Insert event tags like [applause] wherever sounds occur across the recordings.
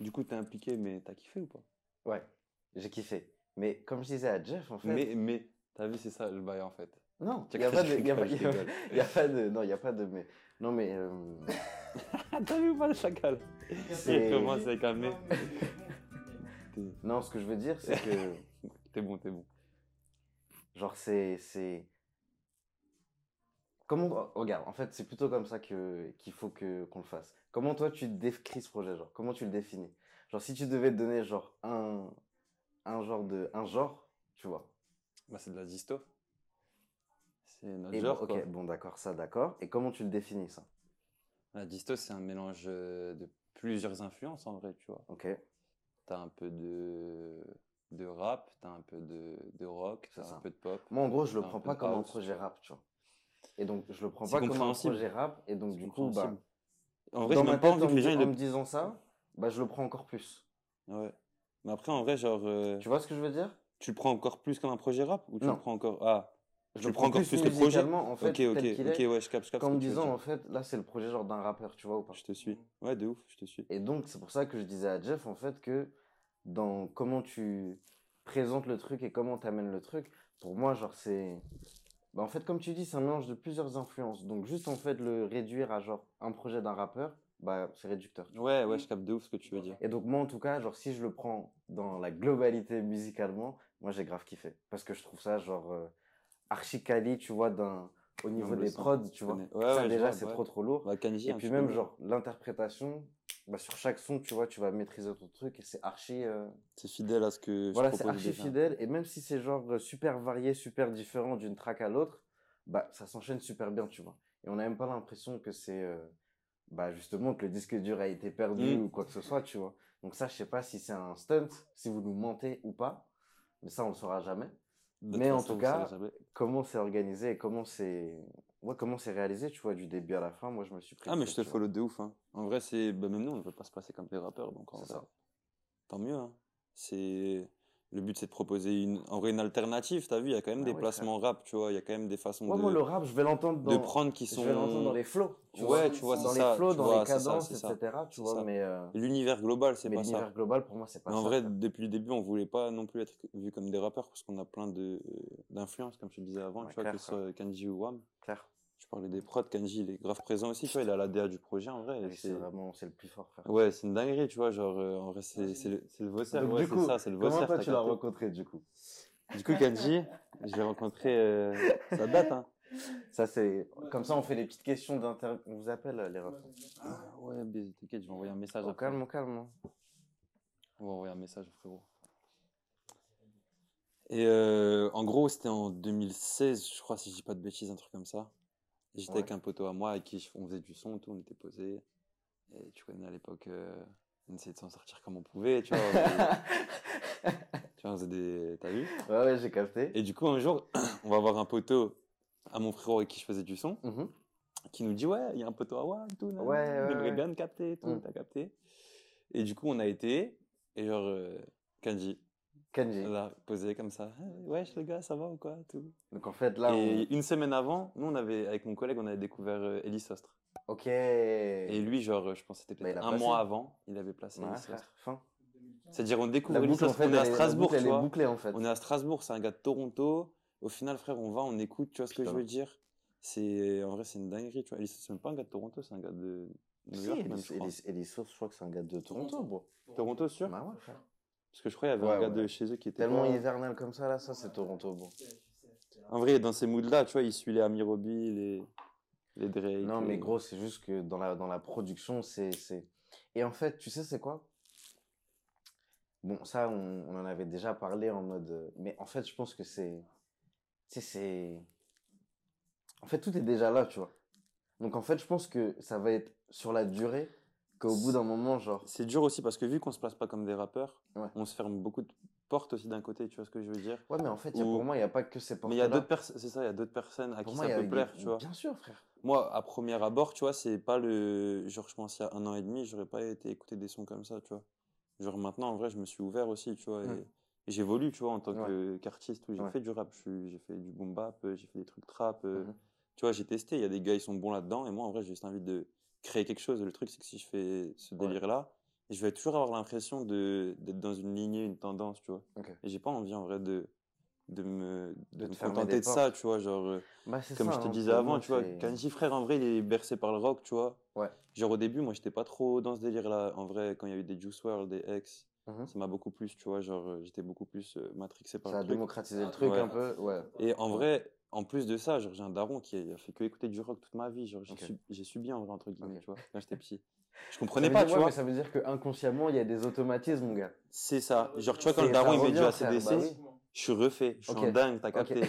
Du coup, t'es impliqué, mais t'as kiffé ou pas? Ouais, j'ai kiffé. Mais comme je disais à Jeff, en fait. Mais, mais, t'as vu, c'est ça le bail en fait. Non, Tu il n'y a, as pas de- a, pas- a- a de. Non, il n'y a pas de. Mais, non, mais. euh, [laughs] t'as vu ou pas le chacal C'est- Il commence à calmer. Non, ce que je veux dire, c'est que. [laughs] T'es bon, t'es bon. Genre, c'est. c'est... Comment. Regarde, en fait, c'est plutôt comme ça que, qu'il faut que, qu'on le fasse. Comment toi, tu décris ce projet, genre? Comment tu le définis? Genre, si tu devais te donner, genre, un. Un genre de. Un genre, tu vois. Bah, c'est de la disto. C'est notre Et genre, bon, quoi. ok, bon, d'accord, ça, d'accord. Et comment tu le définis, ça? La disto, c'est un mélange euh, de plusieurs influences en vrai, tu vois. Ok, T'as un peu de, de rap, t'as un peu de, de rock, t'as un peu de pop. Moi, en gros, je le prends pas comme un projet rap, tu vois. Et donc, je le prends pas comme un projet rap. Et donc, du coup, bah. En vrai, dans ma pas tête, envie en, me disant ça, bah, je le prends encore plus. Ouais. Mais après, en vrai, genre, euh, Tu vois ce que je veux dire? tu le prends encore plus comme un projet rap ou tu Non. le prends encore... Ah, Je Tu le prends encore plus que le projet en fait, ok, ok, ok, ouais, je capte, je capte comme disant, en fait, là, c'est le projet genre d'un rappeur, tu vois ou pas? Je te suis. Ouais, de ouf, je te suis. Et donc, c'est pour ça que je disais à Jeff, en fait, que dans comment tu présentes le truc et comment tu amènes le truc, pour moi, genre, c'est. Bah, en fait, comme tu dis, c'est un mélange de plusieurs influences. Donc, juste, en fait, le réduire à genre un projet d'un rappeur, bah, c'est réducteur. Ouais, ouais, je capte de ouf ce que tu veux dire. Et donc, moi, en tout cas, genre, si je le prends dans la globalité musicalement, moi, j'ai grave kiffé. Parce que je trouve ça, genre, euh, archi quali, tu vois, d'un. Au niveau des prods, je tu vois. Ouais, ça, ouais, déjà, c'est ouais. trop, trop lourd. Bah, Kanji, Et un puis même, genre, l'interprétation, bah, sur chaque son, tu vois, tu vas maîtriser ton truc et c'est archi. euh, C'est fidèle à ce que Voilà, c'est archi déjà. fidèle. Et même si c'est genre super varié, super différent d'une track à l'autre, bah, ça s'enchaîne super bien, tu vois. Et on n'a même pas l'impression que c'est. euh, bah, justement, que le disque dur a été perdu Mm. ou quoi que ce soit, tu vois. Donc, ça, je sais pas si c'est un stunt, si vous nous mentez ou pas. Mais ça, on le saura jamais. De Mais en tout cas. Comment c'est organisé et comment c'est. Ouais, comment c'est réalisé, tu vois, du début à la fin, moi, je me suis pris. Ah, le mais je te vois. follow de ouf. Hein. En vrai, c'est. Bah, même nous, on ne veut pas se passer comme des rappeurs. Donc, en vrai, ça. tant mieux. Hein. C'est. Le but, c'est de proposer une, en vrai, une alternative. T'as vu, il y a quand même Ah des ouais, placements rap, tu vois. Il y a quand même des façons Ouais, de, moi, le rap, je vais l'entendre dans. de prendre qui Je sont. vais l'entendre dans les flows. Tu Ouais, vois, tu vois, dans les ça, flows, dans vois, les cadences, ça. etc. Tu vois, ça. mais, euh, L'univers global, c'est pas ça. l'univers global, pour moi, c'est pas Mais en vrai, depuis le début, on voulait pas non plus être vus comme des rappeurs parce qu'on a plein de d'influences, comme je te disais avant, tu vois, que ce soit Kanji ou Wam. Clair. Je parlais des prods, Kanji, il est grave présent aussi, tu vois, il a la DA du projet en vrai. Oui, c'est vraiment, c'est le plus fort, frère. Ouais, c'est une dinguerie, tu vois, genre, euh, en vrai, c'est le, le Donc, ouais, c'est ça, c'est le comment Vosser. toi, tu l'as rencontré, du coup? Du coup, Kanji, je l'ai rencontré, euh, ça date, hein. Ça, c'est. Comme ça, on fait des petites questions d'inter. On vous appelle, les refs. Ah, ouais, mais t'inquiète, je vais envoyer un message après. calme, calme. hein. On va envoyer un message, frérot. Et euh, en gros, c'était en 2016, je crois, si je dis pas de bêtises, un truc comme ça. J'étais Ouais. avec un poteau à moi avec qui on faisait du son, et tout, on était posés. Et tu connais à l'époque, euh, on essayait de s'en sortir comme on pouvait, tu vois. on faisait- [laughs] tu vois, on faisait des. T'as vu? Ouais, ouais, j'ai capté. Et du coup, un jour, [clears throat] on va voir un poteau à mon frérot avec qui je faisais du son, Mhm. qui nous dit Ouais, il y a un poteau à WAM, tout, nan, Ouais, nan, ouais, ouais. bien te capter, tout, Mm. t'as capté. Et du coup, on a été, et genre, euh, Kanji, Kenji. a posé comme ça. Ah, Wesh, les gars, ça va ou quoi tout. Donc, en fait, là, Et une semaine avant, nous, on avait, avec mon collègue, on avait découvert euh, Elie Sostre. Ok. Et lui, genre, je pense que c'était peut-être a un placé. mois avant, il avait placé Ouais, Elie frère, Sostre. fin. C'est-à-dire, on découvre Elie en Sostre, fait, on est à Strasbourg, boucle, tu vois. bouclée, en fait. On est à Strasbourg, c'est un gars de Toronto. Au final, frère, on va, on écoute, tu vois ce que je veux dire C'est En vrai, c'est une dinguerie, tu vois. Elie Sostre, c'est même pas un gars de Toronto, c'est un gars de New Si, York, Elie- même, je crois. Je que c'est un gars de Toronto, bro. Toronto, sûr? Bah ouais, frère. Parce que je crois qu'il y avait Ouais, un gars ouais. de chez eux qui était Tellement pas- hivernal comme ça, là, ça, c'est Toronto, bro. En vrai, dans ces moods-là, tu vois, il suit les Amirobi, les, les Drake. Non, les- mais gros, c'est juste que dans la, dans la production, c'est, c'est... Et en fait, tu sais, c'est quoi? Bon, ça, on, on en avait déjà parlé en mode... euh, Mais en fait, je pense que c'est... Tu sais, c'est... En fait, tout est déjà là, tu vois. Donc, en fait, je pense que ça va être sur la durée qu'au bout d'un moment, genre... C'est dur aussi parce que vu qu'on se place pas comme des rappeurs, Ouais. on se ferme beaucoup de portes aussi d'un côté, tu vois ce que je veux dire? Ouais, mais en fait, y a- pour moi, il n'y a pas que ces Mais il y a d'autres personnes, c'est ça, il y a d'autres personnes à Pour qui moi, ça peut plaire, tu vois. Bien sûr, frère. Moi, à premier abord, tu vois, c'est pas le. Genre, je pense il y a un an et demi, j'aurais pas été écouter des sons comme ça, tu vois. Genre, maintenant, en vrai, je me suis ouvert aussi, tu vois. Et, Mm. et j'évolue, tu vois, en tant Ouais. qu'artiste. J'ai Ouais. fait du rap, j'ai fait du boom bap, euh, j'ai fait des trucs trap. euh, Mhm. Tu vois, j'ai testé, il y a des gars, ils sont bons là-dedans. Et moi, en vrai, j'ai juste envie de créer quelque chose. Le truc, c'est que si je fais ce délire-là, je vais toujours avoir l'impression de d'être dans une lignée, une tendance, tu vois. Et j'ai pas envie en vrai de de me de, De me contenter de ça, tu vois, genre euh, Bah, comme ça, je te hein, disais avant, tu vois, Kanji frère en vrai, il est bercé par le rock, tu vois. Ouais. Genre au début, moi j'étais pas trop dans ce délire là, en vrai quand il y a eu des Juice WRLD, des X, Mhm. ça m'a beaucoup plus, tu vois, genre euh, j'étais beaucoup plus euh, matrixé par Ça a le truc. démocratisé le truc Ouais. un peu. Ouais. Et en vrai, en plus de ça, genre, j'ai un daron qui a fait que écouter du rock toute ma vie. Genre, j'ai Ok. sub- j'ai subi en vrai, entre guillemets, tu vois, quand j'étais [laughs] petit. Je comprenais pas, dire- tu ouais, vois. mais ça veut dire que inconsciemment il y a des automatismes, mon gars? C'est ça. Genre, tu vois, quand C'est- le daron il met du ACDC, bah oui. je suis refait. Je suis en dingue, t'as capté.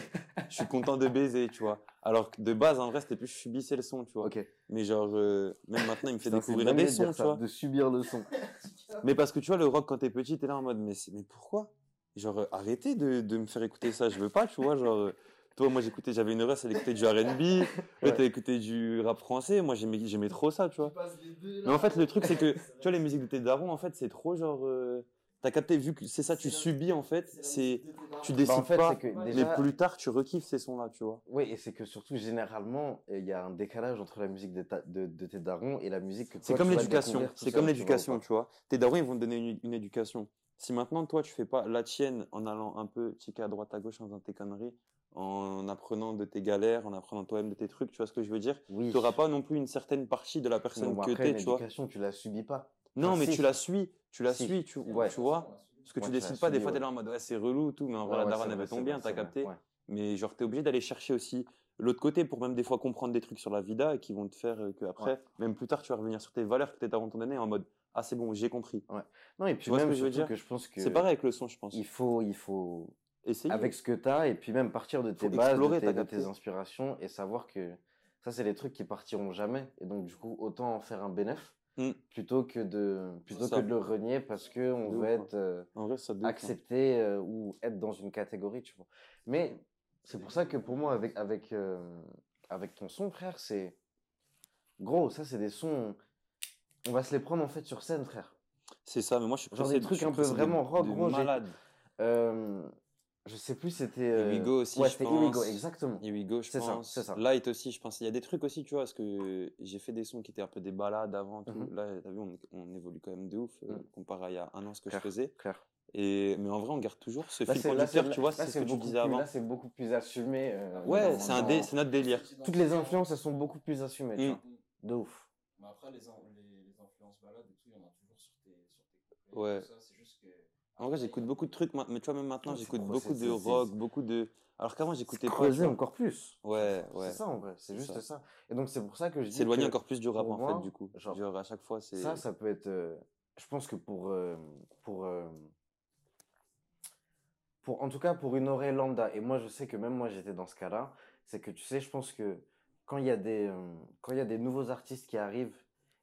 je suis content de baiser, tu vois. Alors que de base, en vrai, c'était plus je subissais le son, tu vois. Mais genre, euh, même maintenant, il me fait découvrir des sons, tu vois. De subir le son. [laughs] Mais parce que tu vois, le rock, quand t'es petit, t'es là en mode, mais, c'est- mais pourquoi? Genre, euh, arrêtez de, de me faire écouter ça, je veux pas, tu vois. Genre, euh, toi, moi, j'écoutais, j'avais une reste, elle écoutait du RB, Ouais. t'as écouté du rap français, moi, j'aimais, j'aimais trop ça, tu vois. Mais en fait, le truc, c'est que, tu vois, les musiques de tes darons, en fait, c'est trop genre. euh, T'as capté, vu que c'est ça, tu subis, en fait, c'est. Tu décides Bah, en fait, pas, mais plus tard, tu rekiffes ces sons-là, tu vois. Oui, et c'est que surtout, généralement, il y a un décalage entre la musique de, ta- de, de tes darons et la musique que toi, C'est comme l'éducation, c'est comme l'éducation, tu vois. Tes darons, ils vont te donner une, une éducation. Si maintenant, toi, tu fais pas la tienne en allant un peu checker à droite, à gauche en faisant tes conneries, en apprenant de tes galères, en apprenant toi-même de tes trucs, tu vois ce que je veux dire? Oui. Tu n'auras pas non plus une certaine partie de la personne bon, que t'es, une tu vois. tu la subis pas. Non, Enfin, mais si. tu la suis, tu la Si. suis, tu, Ouais. tu vois. Parce que Ouais, tu tu décides pas, des fois, t'es ouais. là en mode, ouais, c'est relou, tout, mais en vrai, Ouais, la ouais, daronne, elle ton bien, vrai, t'as capté. ouais. Mais genre, t'es obligé d'aller chercher aussi l'autre côté pour même des fois comprendre des trucs sur la vida et qui vont te faire euh, que après, Ouais. même plus tard, tu vas revenir sur tes valeurs que tes darons t'ont donné en mode, ah, c'est bon, j'ai compris. Non, et puis vois ce même que je veux dire? que je pense que C'est pareil avec le son, je pense. il faut, il faut, Essayer. avec ce que tu as, et puis même partir de tes Faut bases, de tes, de inspirations, et savoir que ça, c'est des trucs qui partiront jamais. Et donc, du coup, autant en faire un bénéf, Mm. plutôt que de, plutôt ça. que de le renier parce que on veut être euh, vrai, accepté euh, ou être dans une catégorie, tu vois. Mais c'est pour ça que pour moi, avec, avec, euh, avec ton son, frère, c'est. Gros, ça, c'est des sons. On va se les prendre en fait sur scène, frère. C'est ça, mais moi, je suis Genre des de- trucs un peu vraiment rock, gros, malade. Euh, je sais plus, c'était. Here We euh, Go aussi, Ouais, je c'était Here We Go, exactement. Here We Go, je pense. c'est ça. Light aussi, je pense. Il y a des trucs aussi, tu vois, parce que j'ai fait des sons qui étaient un peu des balades avant. Tout. Mhm. Là, t'as vu, on, on évolue quand même de ouf, euh, Mhm. comparé à il y a un an ce que Clair. je faisais. Clair. Et, mais en vrai, on garde toujours ce Là, fil conducteur, tu vois, c'est ce que tu beaucoup disais plus- avant. Là, c'est beaucoup plus assumé. euh, Ouais, c'est un dé- c'est notre délire. Toutes les influences, elles sont beaucoup plus assumées, tu Mm. vois. De ouf. Mais après, les, in- les, les influences balades et tout, il y en a toujours sur tes, sur tes. Ouais. Ça. En vrai, j'écoute beaucoup de trucs, ma- mais tu vois, même maintenant, Ouais, j'écoute beaucoup de rock, beaucoup de. Alors qu'avant, j'écoutais pas. Creuser encore plus. Ouais, ouais. C'est ça en vrai, c'est juste ça. ça. Et donc c'est pour ça que je dis S'éloigner encore plus du rap, en moi, fait, du coup. genre, Genre, à chaque fois, c'est. ça, ça peut être. euh, je pense que pour, euh, pour, euh, pour, en tout cas pour une oreille lambda, et moi je sais que même moi j'étais dans ce cas-là, c'est que tu sais, je pense que quand il y a des, quand il y a des nouveaux artistes qui arrivent,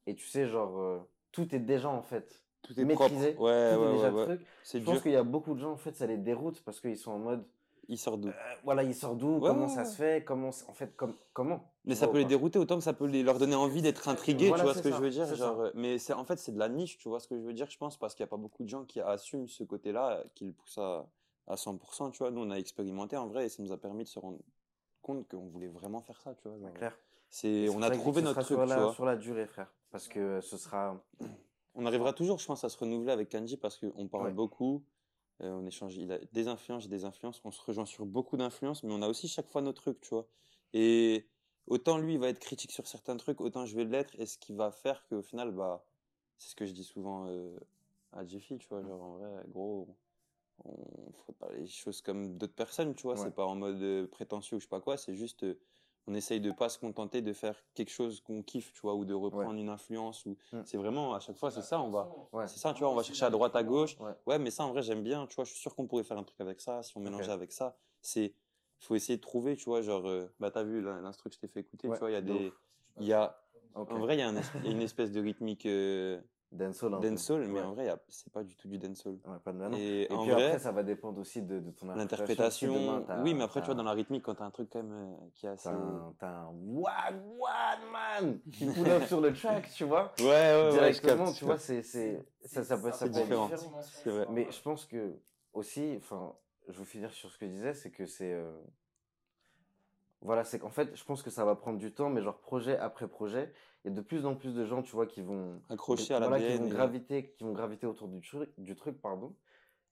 et tu sais, genre, tout est déjà en fait Tout est maîtrisé, propre. Ouais, tout ouais, est déjà ouais, truc. Je pense qu'il y a beaucoup de gens en fait, ça les déroute parce qu'ils sont en mode, Il sort d'où? euh, voilà, il sort d'où, comment ça se fait, comment, en fait, comme, comment? Mais tu ça peut les pas dérouter autant que ça peut les- leur donner envie d'être intrigués, Voilà, tu vois ce que ça, je veux dire genre, euh, Mais c'est en fait c'est de la niche, tu vois ce que je veux dire, je pense, parce qu'il n'y a pas beaucoup de gens qui assument ce côté-là, qui le poussent à, à 100%, tu vois. Nous, on a expérimenté en vrai et ça nous a permis de se rendre compte qu'on voulait vraiment faire ça, tu vois. genre, Clair. C'est, on a trouvé notre truc, sur tu la, vois. sur la durée, frère. Parce que ce sera. On arrivera toujours, je pense, à se renouveler avec Kanji parce qu'on parle Ouais. beaucoup. euh, on échange, il a des influences, j'ai des influences. On se rejoint sur beaucoup d'influences, mais on a aussi chaque fois nos trucs, tu vois. Et autant lui, il va être critique sur certains trucs, autant je vais l'être. Et ce qui va faire qu'au final, bah, c'est ce que je dis souvent euh, à Jeffy, tu vois. Genre, en vrai, gros, on ne ferait pas les choses comme d'autres personnes, tu vois. Ouais. C'est pas en mode euh, prétentieux ou je sais pas quoi. C'est juste, on essaye de pas se contenter de faire quelque chose qu'on kiffe, tu vois, ou de reprendre une influence. Ou... Mm. C'est vraiment, à chaque fois, c'est ça, on va. Ouais. C'est ça, tu vois, on va chercher à droite, à gauche. Ouais. Ouais, mais ça, en vrai, j'aime bien. Tu vois, je suis sûr qu'on pourrait faire un truc avec ça, si on mélangeait avec ça. C'est, faut essayer de trouver, tu vois, genre, euh, bah, t'as vu l'in- l'instru que je t'ai fait écouter, Ouais, tu vois, il y a de des, il y a, en vrai, il y a, un es- il y a une espèce de rythmique euh, Dancehall. un peu. dancehall, mais Ouais. en vrai, c'est pas du tout du dancehall. Ouais, pas de maintenant. Et, Et en puis vrai, après, ça va dépendre aussi de, de ton interprétation. demain, t'as- oui, mais après, tu vois, dans la rythmique, quand t'as un truc quand même euh, qui est assez. T'as un, un wagwan man qui [laughs] pull up sur le track, tu vois. Ouais, ouais, ouais, je tu vois, c'est, c'est, ça, ça peut, ça être différent. différent. C'est vrai. Mais je pense que aussi, enfin, je veux finir sur ce que je disais, c'est que c'est, euh, Voilà, c'est qu'en fait, je pense que ça va prendre du temps, mais genre projet après projet, il y a de plus en plus de gens, tu vois, qui vont Accroché à voilà, qui vont et- graviter, qui vont graviter autour du truc, du truc, pardon.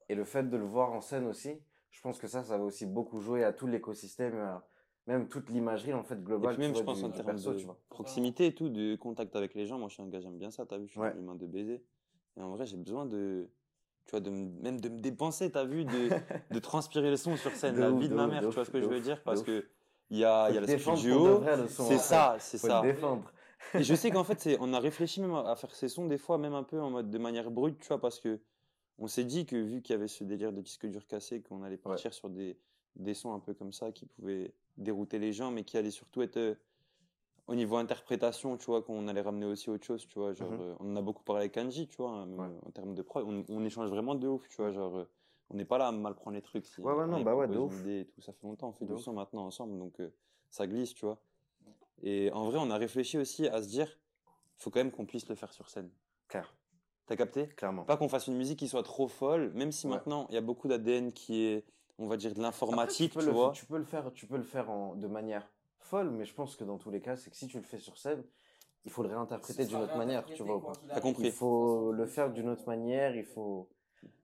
Et le fait de le voir en scène aussi, je pense que ça, ça va aussi beaucoup jouer à tout l'écosystème, à même toute l'imagerie en fait Et globale. puis même, tu je pense du, en termes perso, de tu vois. proximité et tout, de contact avec les gens. Moi, je suis un gars, j'aime bien ça, t'as vu, je suis Ouais. un humain de baiser. Et en vrai, j'ai besoin de, tu vois, de me- même de me dépenser, t'as vu, de, [laughs] de transpirer le son sur scène, De la ouf, vie de de ma mère, tu vois ce que je veux ouf, dire Parce que il y a, y a le studio, c'est ça, c'est ça. défendre. Et je sais qu'en fait, on a réfléchi même à faire ces sons des fois, même un peu en mode de manière brute, tu vois, parce que on s'est dit que vu qu'il y avait ce délire de disque dur cassé, qu'on allait partir sur des, des sons un peu comme ça qui pouvaient dérouter les gens, mais qui allaient surtout être euh, au niveau interprétation, tu vois, qu'on allait ramener aussi autre chose, tu vois. Genre, Mhm. euh, on en a beaucoup parlé avec Kanji, tu vois, hein, Ouais. euh, en termes de prod, on, on échange vraiment de ouf, tu vois, genre. on n'est pas là à mal prendre les trucs. Si Ouais, ouais, non, on bah ouais, de ouf. idée et tout. Ça fait longtemps, on fait du son maintenant ensemble, donc ça glisse, tu vois. Et en vrai, on a réfléchi aussi à se dire, faut quand même qu'on puisse le faire sur scène. Claire, T'as capté? Clairement. Pas qu'on fasse une musique qui soit trop folle, même si Ouais. maintenant il y a beaucoup d'ADN qui est, on va dire, de l'informatique, tu le- vois. tu peux le faire, tu peux le faire en, de manière folle, mais je pense que dans tous les cas, c'est que si tu le fais sur scène, il faut le réinterpréter d'une autre manière, tu vois T'as compris. Il faut le faire d'une autre manière, il faut,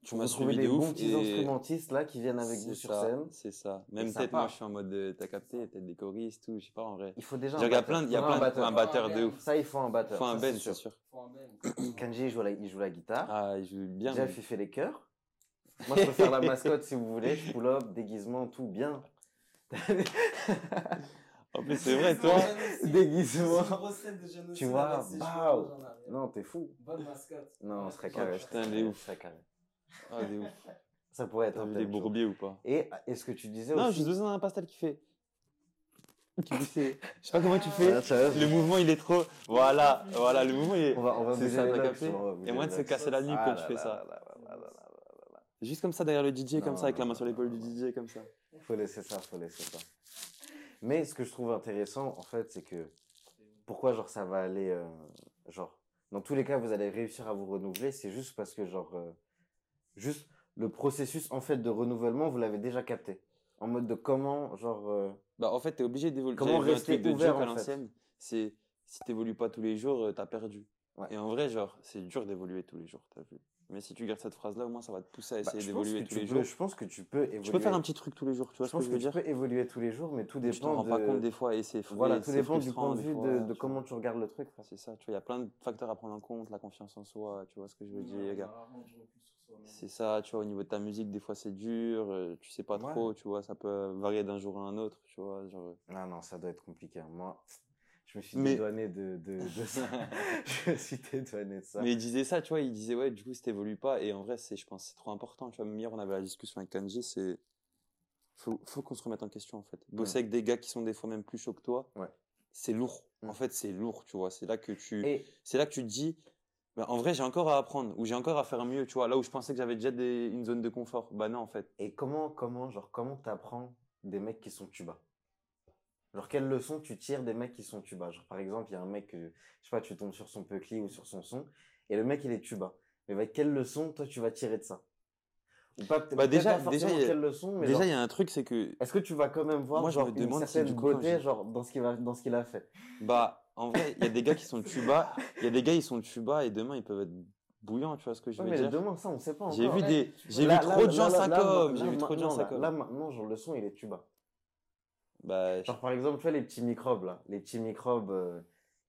Tu m'as suivi des de bons petits et instrumentistes là qui viennent avec vous sur ça, scène. C'est ça. Même peut-être moi je suis en mode, euh, t'as capté, il y a peut-être des choristes, tout, je sais pas en vrai. Il faut déjà Il y a batteur. plein, il y a plein un de un batteur. de ouf. Ça, il faut un batteur. Faut un Ben, c'est sûr. Faut un. [coughs] Kanji, il joue la, il joue la guitare. Ah, il joue bien. Jeff, il fait les chœurs. Moi, je peux faire la mascotte si vous voulez. Pull-up, déguisement, tout bien. [laughs] En plus, c'est vrai, toi. Déguisement. Tu vois, bah. Non, t'es fou. Bonne mascotte. Non, ce serait carré. putain, il est ouf. ce serait carré. Ah, des ouf. [laughs] Ça pourrait être T'as un vu thème, les tu vois. bourbiers ou pas? Et est-ce que tu disais Non, aussi j'ai besoin d'un pastel qui fait. [laughs] Qui fait. Je sais pas comment tu fais. Ah, Le mouvement, il est trop. Voilà, voilà, le mouvement, il est. On va, on va C'est ça, t'as capté Et moins de se casser la nuque Ah quand là tu fais là ça. là là là là là là. Juste comme ça derrière le DJ, comme ça, avec la non, main sur l'épaule du. DJ, comme ça. Faut laisser ça, faut laisser ça. Mais ce que je trouve intéressant, en fait, c'est que pourquoi genre ça va aller, euh, genre dans tous les cas vous allez réussir à vous renouveler, c'est juste parce que genre euh, juste le processus en fait de renouvellement vous l'avez déjà capté. En mode de comment genre euh, Bah, en fait, t'es obligé d'évoluer. Comment un rester truc de ouvert, à en fait. l'ancienne. C'est si t'évolues pas tous les jours, euh, t'as perdu. Ouais. Et en vrai, genre, c'est dur d'évoluer tous les jours, t'as vu. Mais si tu gardes cette phrase-là, au moins, ça va te pousser à bah, essayer je pense d'évoluer que tous tu les peux, jours. je pense que tu peux évoluer. Tu peux faire un petit truc tous les jours, tu vois je ce que pense je que veux tu dire? peux évoluer tous les jours, mais tout t'en dépend rends de pas compte des fois et c'est voilà tout dépend du point de vue fois, de, de tu comment tu regardes le truc. C'est ça, tu vois, il y a plein de facteurs à prendre en compte, la confiance en soi, tu vois ce que je veux dire, Ouais, gars. Soi-même. C'est ça, tu vois, au niveau de ta musique, des fois c'est dur, euh, tu sais pas Ouais. trop, tu vois, ça peut varier d'un jour à un autre, tu vois, genre. Ah non, ça doit être compliqué. hein. Moi, [laughs] je me suis Mais- dédouané de, de, de [laughs] ça. [laughs] je me suis dédouané de ça. Mais il disait ça, tu vois, il disait, ouais, du coup, si t'évolues pas, et en vrai, c'est, je pense, c'est trop important, tu vois, même hier, on avait la discussion avec Kanji, c'est, faut, faut qu'on se remette en question, en fait. Bosser avec des gars qui sont des fois même plus chauds que toi, Ouais. c'est lourd. En fait, c'est lourd, tu vois, c'est là que tu, Et c'est là que tu te dis, bah, en vrai, j'ai encore à apprendre, ou j'ai encore à faire mieux, tu vois, là où je pensais que j'avais déjà des, une zone de confort, bah non, en fait. Et comment, comment, genre, comment t'apprends des mecs qui sont tuba? Genre, quelles leçons tu tires des mecs qui sont tuba? Genre, par exemple, il y a un mec, euh, je sais pas, tu tombes sur son Puckly ou sur son son, et le mec, il est tuba. Mais avec quelle leçon, toi, tu vas tirer de ça? Ou pas, Bah, déjà- pas déjà, il y a- quelle leçon, mais Déjà, il y a un truc, c'est que, est-ce que tu vas quand même voir Moi, je genre, une si, certaine du coup, quand beauté genre, dans ce qu'il va- dans ce qu'il a fait? Bah, en vrai, il y a des gars qui sont tuba, il y a des gars, ils sont tuba, et demain, ils peuvent être bouillants, tu vois ce que je Ouais, veux mais dire. demain, ça, on sait pas encore. J'ai vu Ouais, des, j'ai vu trop de gens là, j'ai vu trop de gens là- comme. Là, maintenant, genre, le son, il est tuba. Bah, Genre, par exemple, tu vois, les petits microbes, là. Les petits microbes euh,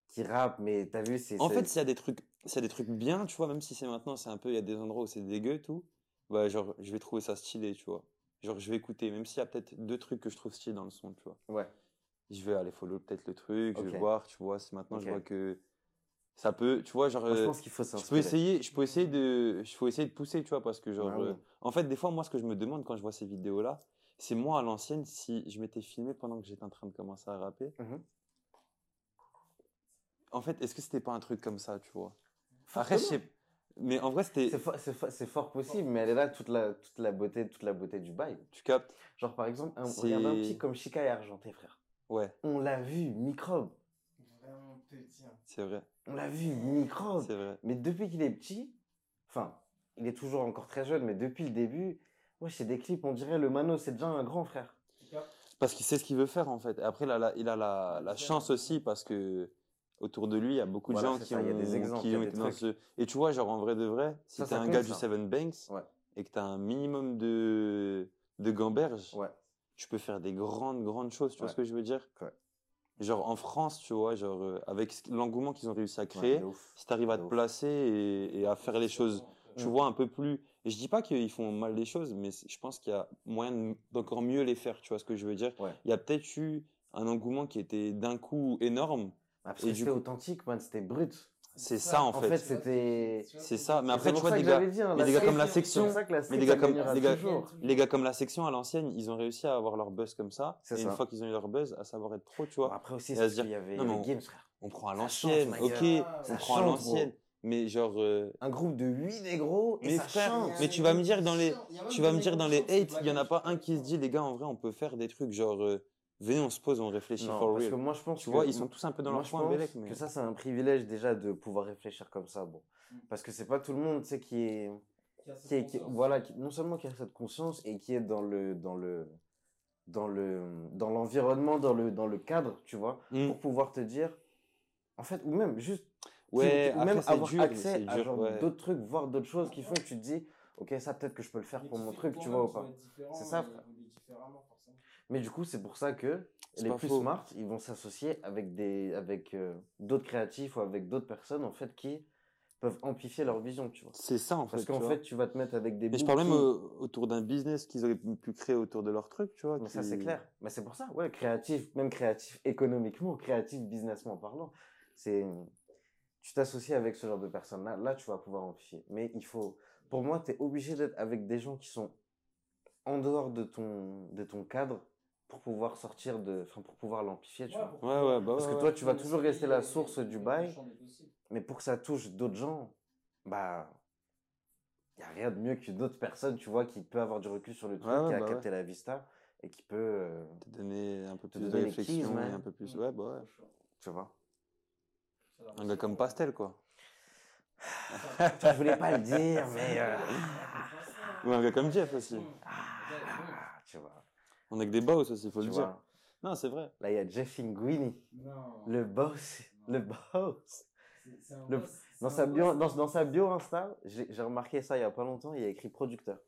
qui rappent, mais t'as vu, c'est. en fait, s'il y a des trucs, s'il y a des trucs bien, tu vois, même si c'est maintenant, c'est un peu, il y a des endroits où c'est dégueu, tout, bah, genre, je vais trouver ça stylé, tu vois. Genre, je vais écouter, même s'il y a peut-être deux trucs que je trouve stylés dans le son, tu vois. Ouais. Je vais aller follow peut-être le truc, je vais voir, tu vois, si maintenant je vois que ça peut, tu vois, genre, Moi, je euh, pense qu'il faut je peux essayer, je peux essayer de, je peux essayer de pousser, tu vois, parce que genre, Ah oui. euh, en fait, des fois, moi, ce que je me demande quand je vois ces vidéos-là, c'est moi à l'ancienne, si je m'étais filmé pendant que j'étais en train de commencer à rapper, Mhm. en fait, est-ce que c'était pas un truc comme ça, tu vois? Après, je sais, mais en vrai, c'était, C'est fo- c'est fo- c'est fort possible, mais elle est là toute la, toute la beauté, toute la beauté du bail. tu captes? Genre, par exemple, un, regarde un petit comme Chica et Argenté, frère. Ouais, On l'a vu, microbe. Vraiment petit. hein. c'est vrai, On l'a vu, microbe. c'est vrai. Mais depuis qu'il est petit, enfin, il est toujours encore très jeune, mais depuis le début, ouais, c'est des clips, on dirait le Mano, c'est déjà un grand frère. Parce qu'il sait ce qu'il veut faire, en fait. Et après, il a la, il a la, la chance aussi parce que autour de lui, il y a beaucoup Voilà, de gens qui ça, ont, il y a des exemples, il qui y a ont des été dans ce. Et tu vois, genre, en vrai de vrai, si t'es un compte, gars du. Seven Banks Ouais. et que t'as un minimum de, de gamberge, Ouais. Tu peux faire des grandes, grandes choses. Tu vois ce que je veux dire? Ouais. Genre, en France, tu vois, genre, euh, avec l'engouement qu'ils ont réussi à créer, si tu arrives à te ouf. placer et, et à faire les choses, tu vois, un peu plus. Et je dis pas qu'ils font mal les choses, mais je pense qu'il y a moyen de- d'encore mieux les faire, tu vois ce que je veux dire? Ouais. Il y a peut-être eu un engouement qui était d'un coup énorme. Parce Et que du c'était coup- authentique, man, c'était brut. C'est ça, en En fait. fait, c'était. C'est ça. Mais après, tu vois, ça des gars, hein, mais la des gars comme la c'est section, pour ça que la mais des gars ça comme- les gars- toujours. les gars comme la section à l'ancienne, ils ont réussi à avoir leur buzz comme ça. C'est Et une ça. fois qu'ils ont eu leur buzz, à savoir être trop, tu Bon, vois. après aussi, c'est à parce se dire, qu'il y avait non, mais les on- games, frère. On prend à Ça l'ancienne, ok, gars. on Ça prend à change, l'ancienne. Mais genre, euh, Un groupe de 8 négros et Mais ça frère, chante. mais tu vas me dire dans les- tu vas me dire dans les hate, il y en a pas un qui se dit, les gars, en vrai, on peut faire des trucs genre, euh, venez, on se pose, on réfléchit Non, for parce que moi, je pense Tu que- vois, ils sont tous un peu dans moi, leur coin, Bélec, mais. que ça, c'est un privilège déjà de pouvoir réfléchir comme ça. Bon. Mm. Parce que c'est pas tout le monde, tu sais, qui est. qui est, qui- voilà, qui- non seulement qui a cette conscience et qui est dans le, dans le, dans le, dans l'environnement, dans le, dans le cadre, tu vois, Mm. pour pouvoir te dire, en fait, ou même juste, Ouais, ou après, même avoir dur, accès à dur, genre ouais. d'autres trucs, voir d'autres choses qui font que tu te dis, ok, ça peut-être que je peux le faire pour mon truc, tu vois ou pas. C'est ça, frère. Mais du coup, c'est pour ça que les plus faux. smart, ils vont s'associer avec des, avec euh, d'autres créatifs ou avec d'autres personnes en fait qui peuvent amplifier leur vision, tu vois. C'est ça, en fait. Parce qu'en fait, tu vas te mettre avec des. Mais je parle même euh, autour d'un business qu'ils auraient pu créer autour de leur truc, tu vois. Mais ça, c'est clair. Mais c'est pour ça, ouais, créatif, même créatif économiquement, créatif businessment parlant. C'est, tu t'associes avec ce genre de personnes-là, là, tu vas pouvoir amplifier. Mais il faut, pour moi, tu es obligé d'être avec des gens qui sont en dehors de ton, de ton cadre pour pouvoir sortir de, enfin, pour pouvoir l'amplifier, tu vois. Ouais, ouais, bah Parce ouais, que ouais. toi, tu vas toujours rester la source du bail, mais pour que ça touche d'autres gens, bah, il n'y a rien de mieux que d'autres personnes, tu vois, qui peut avoir du recul sur le truc, qui a bah capté la vista et qui peut, euh, Te donner un peu plus de keys, réflexion et man. un peu plus. Ouais, bah ouais. tu vois. Un gars comme Pastel, quoi. [laughs] Je voulais pas le dire, mais euh, [laughs] Ou un gars comme Jeff aussi. ah, tu vois. On a que des boss aussi, faut Tu le dire. Non, c'est vrai. Là, il y a Jeff Linguini, Non. le boss, le boss. C'est- c'est un Le- boss, c'est Dans un sa boss. bio, dans, dans sa bio Insta, j'ai remarqué ça il y a pas longtemps, il y a écrit producteur.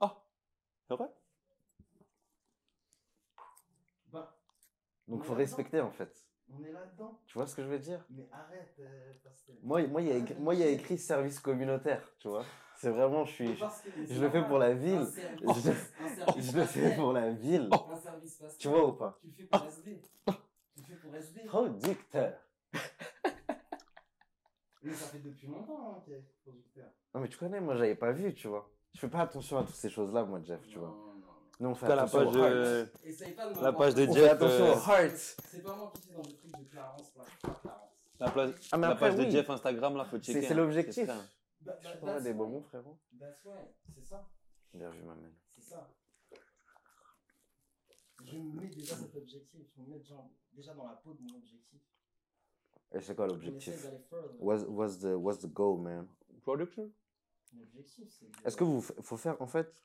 Ah, c'est vrai? Bah, Donc faut respecter en fait. on est là-dedans. Tu vois ce que je veux dire? Mais arrête, euh, Pastel. Moi, moi, il y a écrit, moi, il y a écrit service communautaire, tu vois. C'est vraiment, je suis, je, je le fais pour la ville. Un Je- un le [laughs] fais pour la ville. Un service Pastel. Tu vois ou pas? Tu le fais pour SD. Tu le fais pour SD. Producteur. [laughs] Mais ça fait depuis longtemps hein, qu'il producteur. Non mais tu connais, moi j'avais pas vu, tu vois. Je fais pas attention à toutes ces choses-là, moi, Jeff, tu vois. Non, non, non. Nous on fait la page, de la page de Jeff, attention euh, aux hearts. C'est pas moi qui suis dans le truc de Clarence, la, Ah, page de. Jeff Instagram, là, faut checker. C'est c'est hein. l'objectif. C'est ça. Bah, Je bah, that's des bonbons, frérot. That's why. C'est ça. Bien vu, ma. C'est ça. Je me mets déjà cet objectif. Je me mets déjà, déjà dans la peau de mon objectif. Et c'est quoi l'objectif? what's, what's, the, what's the goal, man? Production L'objectif, c'est. de- Est-ce que vous faut faire, en fait,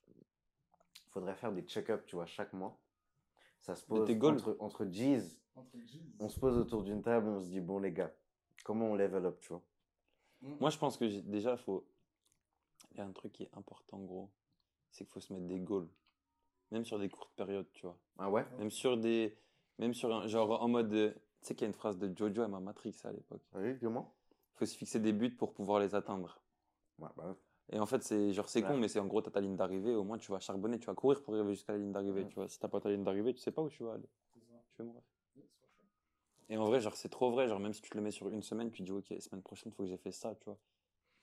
faudrait faire des check-up, tu vois, chaque mois. Ça se pose entre, entre G's. Entre G's. On se pose autour d'une table, on se dit, bon, les gars, comment on level up, tu vois? Moi, je pense que déjà, faut. Il y a un truc qui est important, gros. C'est qu'il faut se mettre des goals. Même sur des courtes périodes, tu vois. Ah ouais? Même sur des. Même sur un. Genre en mode. euh, Tu sais qu'il y a une phrase de Jojo à ma Matrix à l'époque. Oui, dis-moi. Il faut se fixer des buts pour pouvoir les atteindre. Ouais, bah ouais. Et en fait, c'est genre c'est Ouais. con, mais c'est en gros, t'as ta ligne d'arrivée. Au moins, tu vas charbonner, tu vas courir pour arriver jusqu'à la ligne d'arrivée. Ouais. Tu vois, si t'as pas ta ligne d'arrivée, tu sais pas où tu vas aller. Tu veux mourir. Oui, c'est for sure. Et en vrai, genre, c'est trop vrai. Genre, même si tu te le mets sur une semaine, tu dis, ok, semaine prochaine, faut que j'ai fait ça, tu vois.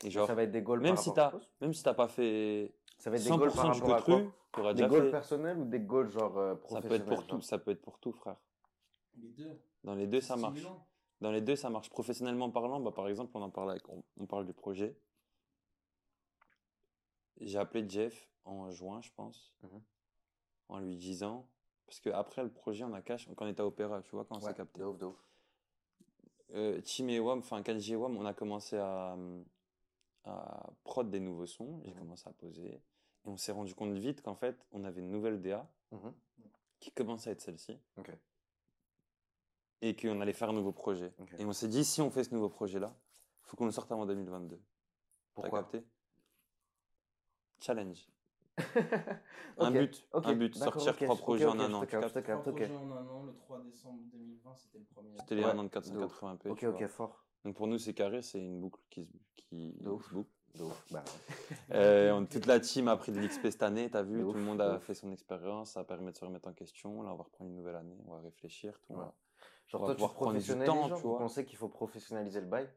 Et genre, ça va être des goals même par si t'as, même si t'as pas fait Ça va être des goals par 100% du rapport à quoi Des déjà goals fait. personnels ou des goals genre euh, Ça professionnels peut être pour genre tout, ça peut être pour tout, frère. Les deux. Dans les deux, ça marche. Stimulant. Dans les deux, ça marche. Professionnellement parlant, bah, par exemple, on en parle avec, on, on parle du projet. J'ai appelé Jeff en juin, je pense, Mhm. en lui disant, parce que après le projet, on a cash, quand on était à Opéra, tu vois, quand on s'est capté. de ouf, de ouf. Euh, Tim et Wam, enfin Kanji et Wam, on a commencé à, à prod des nouveaux sons. J'ai Mhm. commencé à poser. Et on s'est rendu compte vite qu'en fait, on avait une nouvelle DA. Mhm. qui commençait à être celle-ci. Et qu'on allait faire un nouveau projet. Et on s'est dit, si on fait ce nouveau projet-là, faut qu'on le sorte avant 2022. T'as Pourquoi? capté? Challenge. Un but, ok, un but, sortir trois projets en un an. Trois projets en un an, le 3 décembre 2020, c'était le premier. C'était les Ouais, un an de de ouf. 480p. Ok, ok, vois. fort. Donc pour nous, c'est carré, c'est une boucle qui se, qui De ouf. se boucle. De ouf. Bah, ouais. [laughs] Euh, on- toute la team a pris de l'XP cette année, t'as vu, De tout ouf, le monde de a ouf. fait son expérience, ça permet de se remettre en question. Là, on va reprendre une nouvelle année, on va réfléchir, tout. Ouais. va- Genre, On va toi, tu pouvoir prendre du professionnalises, temps, genre, tu vois. qu'il faut professionnaliser le bail?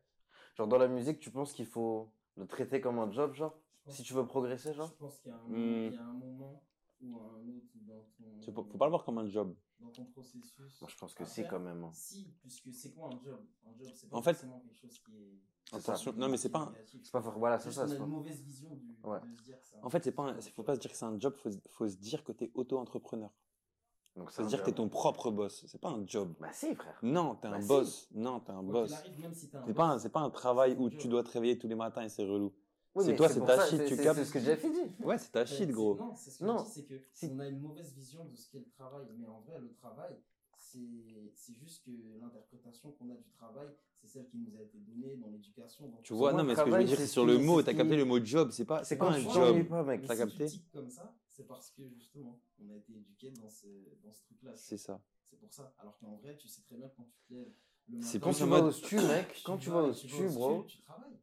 Genre, dans la musique, tu penses qu'il faut le traiter comme un job, genre? Si tu veux progresser, genre Je pense qu'il y a un, Hmm. y a un moment ou un autre dans ton, Tu peux- faut pas le voir comme un job. dans ton processus. Moi, je pense que faire. quand même. hein. Si, puisque c'est quoi un job? Un job, c'est pas En fait- forcément quelque chose qui est. C'est ça. Attention, non mais c'est pas. C'est pas fort. Voilà, c'est ça. on a c'est une mauvaise vision du, Ouais. de se dire que c'est un- En fait, c'est pas, un- faut pas se dire que c'est un job, faut, faut se dire que t'es auto-entrepreneur. Donc, Faut un se dire que job. t'es ton propre boss. C'est pas un job. Bah, si, frère. Non, t'es Bah, un si. boss. Non, t'es un Quoi boss. C'est pas, un- c'est pas un travail c'est où job. tu dois te réveiller tous les matins et c'est relou. Oui, C'est toi, c'est ta shit, tu captes. C'est ce que Jeff dit. Ouais, c'est ta shit, gros. Non, c'est ce que Non. c'est que on a une mauvaise vision de ce qu'est le travail. Mais en vrai, le travail, c'est c'est juste que l'interprétation qu'on a du travail, c'est celle qui nous a été donnée dans l'éducation. dans Tu tout vois, non, mais ce que je veux dire, c'est c'est ce sur le mot. T'as capté le mot job. C'est pas, C'est pas un job. T'as capté comme ça, c'est parce que justement, on a été éduqué dans ce, dans ce truc-là. C'est ça. C'est pour ça. Alors qu'en vrai, tu sais très bien quand tu te lèves. C'est Quand tu vas au stu, mec, quand tu vas au tu stu, bro,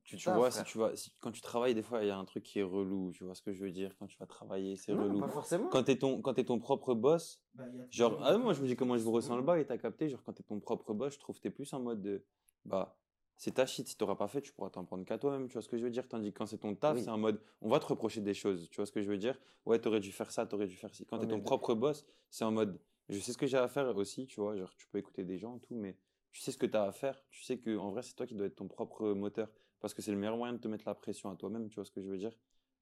tu tu vois, si tu vas, si- quand tu travailles, des fois, il y a un truc qui est relou. Tu vois ce que je veux dire? Quand tu vas travailler, c'est relou. pas forcément. Quand t'es ton, quand t'es ton propre boss, Bah, genre, ah, moi je me dis comment je vous ressens le bas et t'as capté, genre quand t'es ton propre boss, je trouve que t'es plus en mode de, bah, c'est ta shit, si t'auras pas fait, tu pourras t'en prendre qu'à toi-même, tu vois ce que je veux dire? Tandis que quand c'est ton taf, Oui. c'est en mode, on va te reprocher des choses, tu vois ce que je veux dire? Ouais, t'aurais dû faire ça, t'aurais dû faire ci. Quand Ouais, t'es ton propre boss, c'est en mode, je sais ce que j'ai à faire aussi, tu vois, genre tu peux écouter des gens et tout, mais tu sais ce que t'as à faire, tu sais que en vrai c'est toi qui dois être ton propre moteur, parce que c'est le meilleur moyen de te mettre la pression à toi-même, tu vois ce que je veux dire?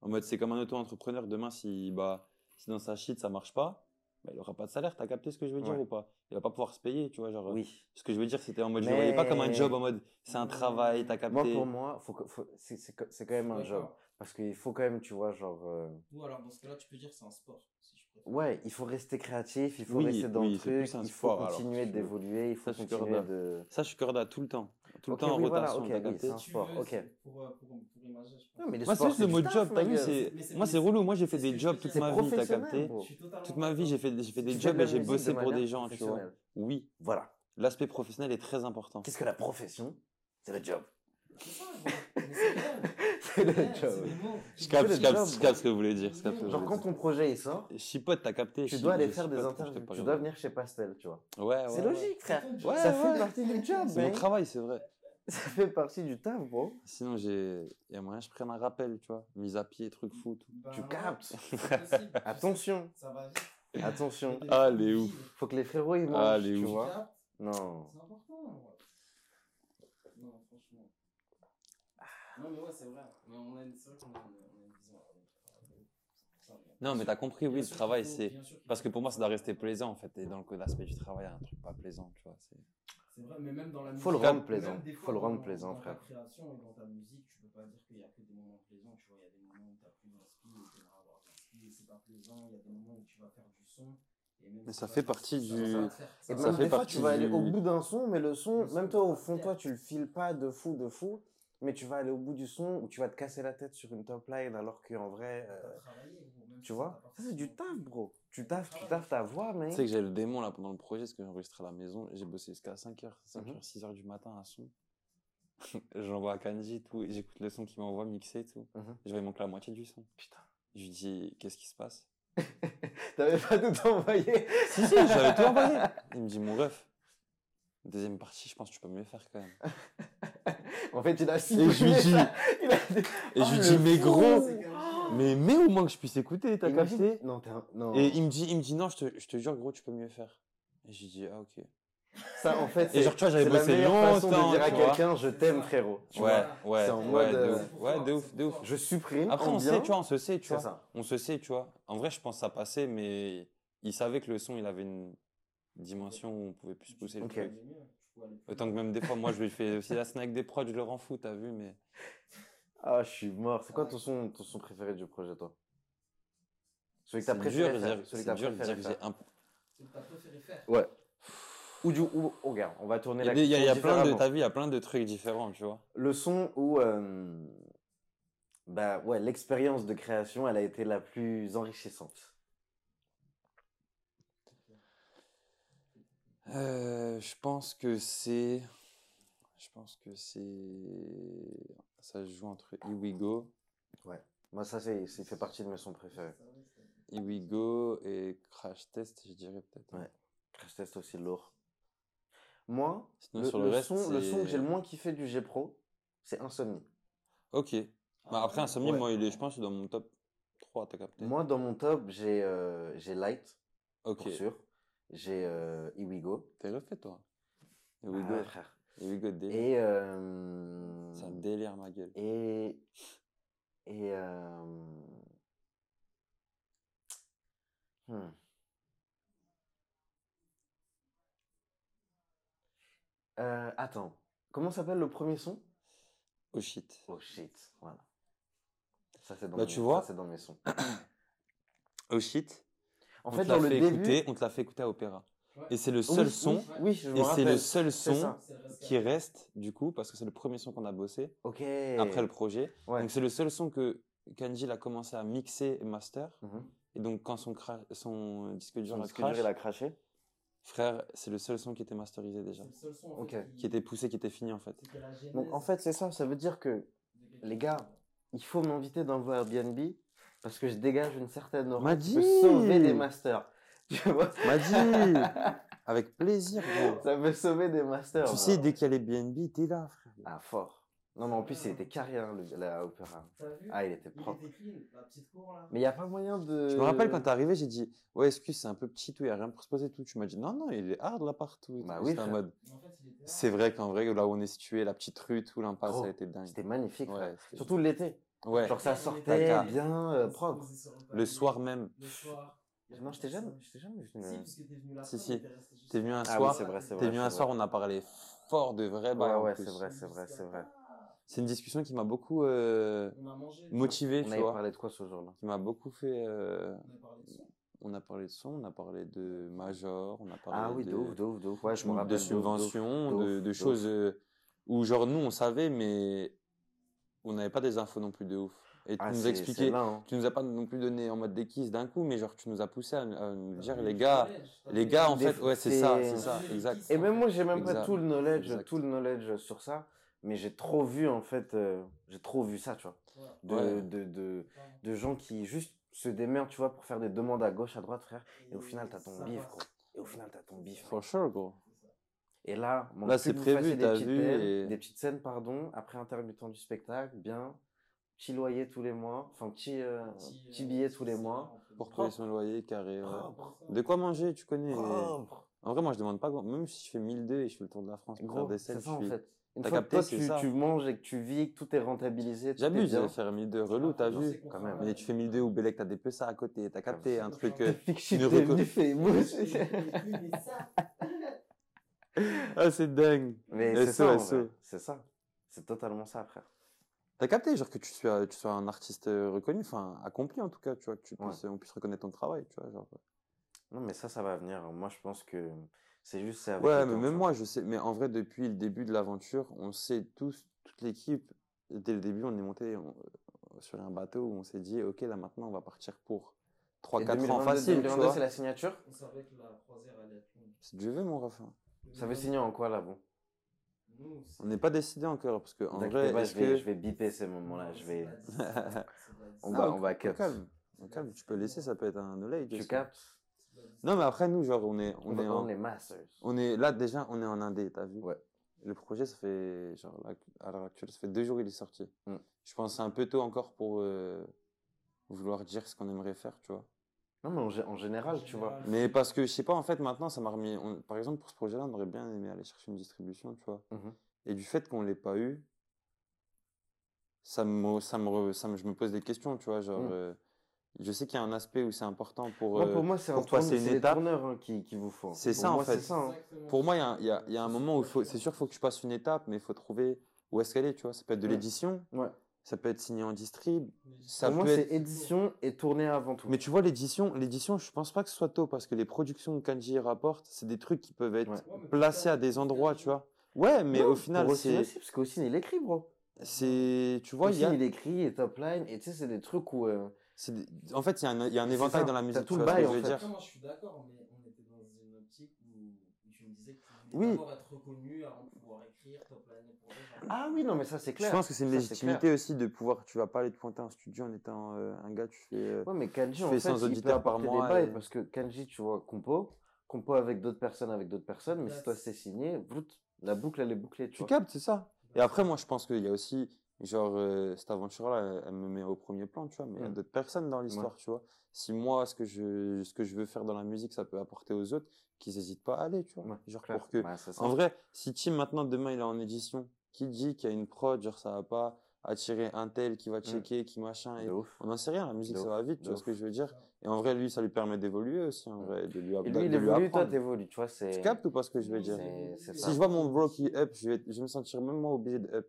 En mode, c'est comme un auto-entrepreneur, demain, si, bah, si dans sa shit ça marche pas, bah, il aura pas de salaire, t'as capté ce que je veux dire Ouais. ou pas? Il va pas pouvoir se payer, tu vois, genre. Oui. Ce que je veux dire, c'était en mode, je le voyais pas comme un Mais- job, en mode, c'est un travail, t'as capté. Moi, pour moi, faut que- faut- c'est quand même un job. Parce qu'il faut quand même, tu vois, genre. euh, Ou alors, dans ce cas-là, tu peux dire c'est un sport, je. Ouais, il faut rester créatif, il faut Oui, rester dans oui, le truc, il faut sport, continuer d'évoluer, il faut Ça, je suis continuer de. Ça, je suis corda tout le temps. Tout le temps en oui, rotation, oui, c'est un sport, veux, ok. c'est Pour, pour, pour imager, je pense. Non, mais le Moi, c'est juste le mot job, t'as vu, c'est, moi, c'est relou. Moi, j'ai fait des jobs toute ma vie, t'as capté. Toute ma vie, j'ai fait, j'ai fait des jobs et j'ai bossé pour des gens, tu vois. Oui. Voilà. L'aspect professionnel est très important. Qu'est-ce que la profession? C'est le job. C'est ça, gros. Mais c'est réel. [laughs] Le job. Je capte, le je capte, job, je capte ce que vous voulez dire. Genre, quand ton projet il sort, Chipote, t'as capté. tu dois aller faire des interviews. Tu dois venir chez Pastel, tu vois. Ouais, ouais. C'est logique, frère. Ça fait partie du job, C'est mon travail, c'est vrai. [laughs] Ça fait partie du taf, bro. Sinon, j'ai, il y a moyen que je prenne un rappel, tu vois. Mise à pied, truc fou, tout. Ben Tu captes. Attention, Ça va vite. attention. Ah, les ouf. Faut que les frérots ils mangent, Ah, les tu ouf. vois. Non. C'est important. ouais. Non, franchement. Non, mais ouais, c'est vrai. Mais on a une- c'est vrai qu'on a une, on a une vision. euh, ça, bien Non, mais t'as compris, oui, le travail, faut- c'est. Parce que pour moi, ça doit rester plaisant, en fait. Et dans le d'aspect du travail, il y a un truc pas plaisant, tu vois. c'est- C'est vrai, mais même dans la musique. Faut le rendre plaisant. Faut le rendre dans- plaisant, dans frère. ta création et dans ta musique, tu peux pas dire qu'il y a que des moments plaisants. Tu vois, il y a des moments où t'as plus d'inspi et t'aimerais avoir d'inspi et c'est pas plaisant. Il y a des moments où tu vas faire du son. Et même Mais ça fait partie du- Et Ça fait des fois, tu vas aller au bout d'un son, mais le son, même toi, au fond, toi, tu le files pas de fou, de fou. Mais tu vas aller au bout du son où tu vas te casser la tête sur une top line alors qu'en vrai, euh, tu vois, ça c'est du taf, bro. Tu taffes, tu taffes ta voix, mais. Tu sais que j'ai le démon là pendant le projet, parce que j'ai enregistré à la maison. J'ai bossé jusqu'à 5h, 5h, Mhm. 6h du matin à son. [laughs] J'envoie à Kanji et tout, et j'écoute le son qu'il m'envoie mixé et tout. Mhm. Je vois, il manque la moitié du son. Putain. Je lui dis, qu'est-ce qui se passe? [laughs] T'avais pas tout envoyé? [laughs] Si, si, j'avais tout envoyé. Il me dit, mon ref, deuxième partie, je pense que tu peux mieux faire quand même. En fait, il a Et signé. je lui dis, dit- et je Oh, lui le dis, mais gros, mais mets au moins que je puisse écouter, t'as capté? Non, t'es un. Non. Et il me dit, il me dit, non, je te, je te jure, gros, tu peux mieux faire. Et je lui dis, ah, ok. Ça, en fait, Et c'est genre, tu vois, j'avais c'est la bossé meilleure façon de dire à quelqu'un je t'aime, frérot. Tu ouais, vois. ouais, C'est en ouais, mode, de euh, ouf. Ouais, de ouf, de ouf. Je supprime. Après, on sait, tu vois, on se sait, tu vois. ça. On se sait, tu vois. En vrai, je pense que ça passait, mais il savait que le son, il avait une dimension où on pouvait plus pousser le truc. Plus Autant que même des fois, moi, je lui fais [laughs] aussi la snack des prods, je le rends fou, t'as vu, mais. Ah, je suis mort. C'est quoi ton son, ton son préféré du projet, toi? Celui que t'as préféré dur, faire, Celui que t'as préféré faire. un. Préféré faire. Ouais. Ou du. Ou, oh, regarde, on va tourner Il y a, la il y a- y a plein de, t'as vu, il y a plein de trucs différents, tu vois. Le son où. euh, bah ouais, l'expérience de création, elle a été la plus enrichissante. Euh, je pense que c'est. Je pense que c'est. Ça se joue entre Here We Go, Moi, ça, c'est, c'est fait partie de mes sons préférés. Here We Go et Crash Test, je dirais peut-être. Ouais. Crash Test aussi lourd. Moi, Sinon, le, sur le, le reste, son, le son que j'ai le moins kiffé du G Pro, c'est Insomnie. Ok. Bah, après, Insomnie, Ouais. moi, il est, je pense, qu'il est dans mon top 3, t'as capté. Moi, dans mon top, j'ai, euh, j'ai Light, ok. pour sûr. J'ai euh, Here We Go. T'es refait, toi? We Ah frère. Here We Go, délire. Et. euh, C'est un délire, ma gueule. Et. Et. euh, hmm. Euh, attends. Comment s'appelle le premier son? Oh shit. Oh shit, voilà. Ça c'est dans, Bah, mes- tu vois. dans mes sons. [coughs] Oh shit. En on fait, te l'a dans le fait début, écouter, on te l'a fait écouter à Opéra. Ouais. Et c'est le Oui, seul oui, son. Oui, je me Et c'est le seul C'est son ça. Qui reste, du coup, parce que c'est le premier son qu'on a bossé Ok. après le projet. Ouais. Donc c'est le seul son que Kanji a commencé à mixer et master. Mhm. Et donc quand son, cra- son disque dur Son a disque dur, crash, il a craché. frère, c'est le seul son qui était masterisé déjà. C'est le seul son en Ok. Qui était poussé, qui était fini en fait. Donc en fait, c'est ça. Ça veut dire que les gars, il faut m'inviter dans vos Airbnb parce que je dégage une certaine aura M'a qui peut sauver des masters. [laughs] Tu vois M'a dit [laughs] Avec plaisir, gros. Ça peut sauver des masters. Tu bro. sais, dès qu'il y a les BNB, t'es là, frère. Ah, fort. Non, mais en plus, il était carré, hein, le, la opéra. T'as vu? Ah, il était Il propre. était clean, la petite cour là. Mais il n'y a pas moyen de. Je me rappelle quand t'es arrivé, j'ai dit Ouais, excuse, c'est un peu petit, tout, il n'y a rien pour se poser, tout. Tu m'as dit Non, non, il est hard là partout. Bah oui, en mode en fait, il. C'est vrai qu'en vrai, là où on est situé, la petite rue, tout l'impasse, ça a été dingue. C'était magnifique. Ouais, Surtout l'été. Ouais, Genre, ça sortait bien euh, propre. sur le soir même. Le soir. Non, j'étais jamais, personne. j'étais jamais venu. Si, parce que t'es venu la Si, si. t'es venu un Ah oui, soir, c'est vrai, c'est t'es vrai. venu un c'est soir, on a parlé fort de vrai Ouais, en ouais, plus. c'est vrai, c'est vrai, c'est vrai. C'est une discussion qui m'a beaucoup euh, On a mangé. motivé, On tu avait vois. parlé de quoi ce jour-là? Qui m'a beaucoup fait. euh, On a parlé de son. on a parlé de son, on a parlé de major, on a parlé Ah oui, de, ouf, de ouf, de ouf. Ouais, je me de rappelle. de ouf, de ouf. subventions, de ouf, de, de de ouf. choses euh, où, genre, nous, on savait, mais on n'avait pas des infos non plus de ouf. Et tu Ah, nous expliquais, hein. tu nous as pas non plus donné en mode kisses d'un coup, mais genre, tu nous as poussé à, à nous T'as dire, les le gars, les gars, en Des- fait, ouais, c'est ça, c'est ça, exact. Et même moi, j'ai même Exact. pas tout le knowledge, Exact. tout le knowledge sur ça, mais j'ai trop vu en fait, euh, j'ai trop vu ça, tu vois, de, Ouais. de, de, de gens qui juste se démerdent, tu vois, pour faire des demandes à gauche, à droite, frère. Et au final, t'as ton bif, gros. Et au final, t'as ton bif. For sure, gros. Et là, mon Là, c'est que prévu, t'as petites vu, et- des petites scènes, pardon, après intermittent du spectacle, bien, petit loyer tous les mois, enfin petit, euh, petit euh, billet tous les mois. Pour payer son loyer, carré. ouais. De quoi manger, tu connais? Propre. En vrai, moi, je demande pas. grand- Même si je fais 1002 et je fais le tour de la France pour faire Gros, des c'est scènes, ça je en fait. Une fois que capté, toi, c'est tu, ça. tu manges et que tu vis, que tout est rentabilisé, J'abuse de faire 1002 relou, t'as vu? Quand même. Mais tu fais 1002 ou Bélec, t'as des peu ça à côté, t'as capté un truc. Depuis que je suis [laughs] Ah, c'est dingue. Mais c'est ça, c'est ça. C'est totalement ça, frère. T'as capté, genre que tu sois, tu sois un artiste euh, reconnu, enfin accompli en tout cas, tu vois, que tu Ouais. puisses, on puisse reconnaître ton travail, tu vois. Genre. Non, mais ça, ça va venir. Moi, je pense que c'est juste ça. avec Ouais, mais temps, même tu moi, je sais, mais en vrai, depuis le début de l'aventure, on sait tous, toute l'équipe, dès le début, on est monté on- euh, sur un bateau où on s'est dit, ok, là maintenant, on va partir pour vois. Et 3-4 ans 2022, facile, tu 2022, vois. c'est la signature? On savait que la croisière allait être longue. Si Dieu veut, mon refrain. Ça veut signer en quoi, là, bon Nous, c'est- On n'est pas décidé encore, parce que en vrai, pas, est-ce je vais, que... je vais biper ces moments-là. Je vais... [laughs] On Ah, va, au- on va cut. calme, tu peux laisser, ça peut être un knowledge. Tu captes? Non, mais après, nous, genre, on est, On, on est, en- les masters. on est là, déjà, on est en indé, t'as vu? Ouais. Le projet, ça fait, genre, là, à l'heure actuelle, ça fait deux jours qu'il est sorti. Mm. Je pense que c'est un peu tôt encore pour euh, vouloir dire ce qu'on aimerait faire, tu vois. Non, mais en, gé- en général, tu vois. Mais parce que, je sais pas, en fait, maintenant, ça m'a remis. on- par exemple, pour ce projet-là, on aurait bien aimé aller chercher une distribution, tu vois. Mhm. Et du fait qu'on l'ait pas eu, ça me, ça me, re- ça me, je me pose des questions, tu vois. Genre, Mm. euh, je sais qu'il y a un aspect où c'est important pour. Moi, euh, pour moi, c'est un pour passer tourne- une c'est les étape. hein, qui, qui vous faut. C'est Pour ça, en fait. C'est ça. hein. Pour moi, il y a, y a, il y a un moment où faut, c'est sûr, il faut que tu passes une étape, mais il faut trouver où est-ce qu'elle est, tu vois. Ça peut être de Ouais. l'édition, Ouais. Ça peut être signé en distrib. Ça Pour moi, peut c'est être- édition et tournée avant tout. Mais tu vois, l'édition, l'édition, je pense pas que ce soit tôt parce que les productions que Kanji rapporte, c'est des trucs qui peuvent être Ouais. Placés à des endroits, tu vois. Ouais, mais Non, au final, c'est, aussi, parce qu'Ossine, il écrit, bro. c'est, tu vois, il y a, il écrit, et top line, et tu sais, c'est des trucs où. euh, c'est des- en fait, il y a un, il y a un C'est éventail ça, dans la t'as musique, tout le bail, je en veux fait. dire. Moi, je suis d'accord, mais on était dans une optique où, tu me disais que Oui. d'abord être reconnu avant de pouvoir écrire, top line pour eux. Ah oui, non, mais ça, c'est Je clair. pense que c'est une Ça, légitimité aussi de pouvoir, tu vas pas aller te pointer en studio en étant euh, un gars, tu fais, euh, Ouais, mais Kanji, Tu en fais fait, 100 il peut auditeurs par mois et- parce que Kanji, tu vois, compo, compo avec d'autres personnes, avec d'autres personnes, mais si toi c'est signé, la boucle elle est bouclée, tu tu vois. captes, c'est ça. Et après, moi, je pense qu'il y a aussi, genre, euh, cette aventure-là, elle, elle me met au premier plan, tu vois, mais il y a Mm. d'autres personnes dans l'histoire, tu vois. Si moi, ce que je, ce que je veux faire dans la musique, ça peut apporter aux autres, qu'ils n'hésitent pas à aller, tu vois. Ouais, genre, clair. pour que. Ouais, ça. En vrai, si Tim, maintenant, demain, il est en édition, qui dit qu'il y a une prod, genre, ça va pas attirer un tel qui va checker, qui machin, et. De ouf. on n'en sait rien, la musique, ça va vite, tu vois ce que je veux dire. Et en vrai, lui, ça lui permet d'évoluer aussi, en vrai, de lui, Et de lui, il lui évolue, toi t'évolues, tu vois, c'est. Tu captes ou pas ce que je veux dire? Si ça. je vois mon bro qui up, je vais, je vais me sentir même moi obligé de up.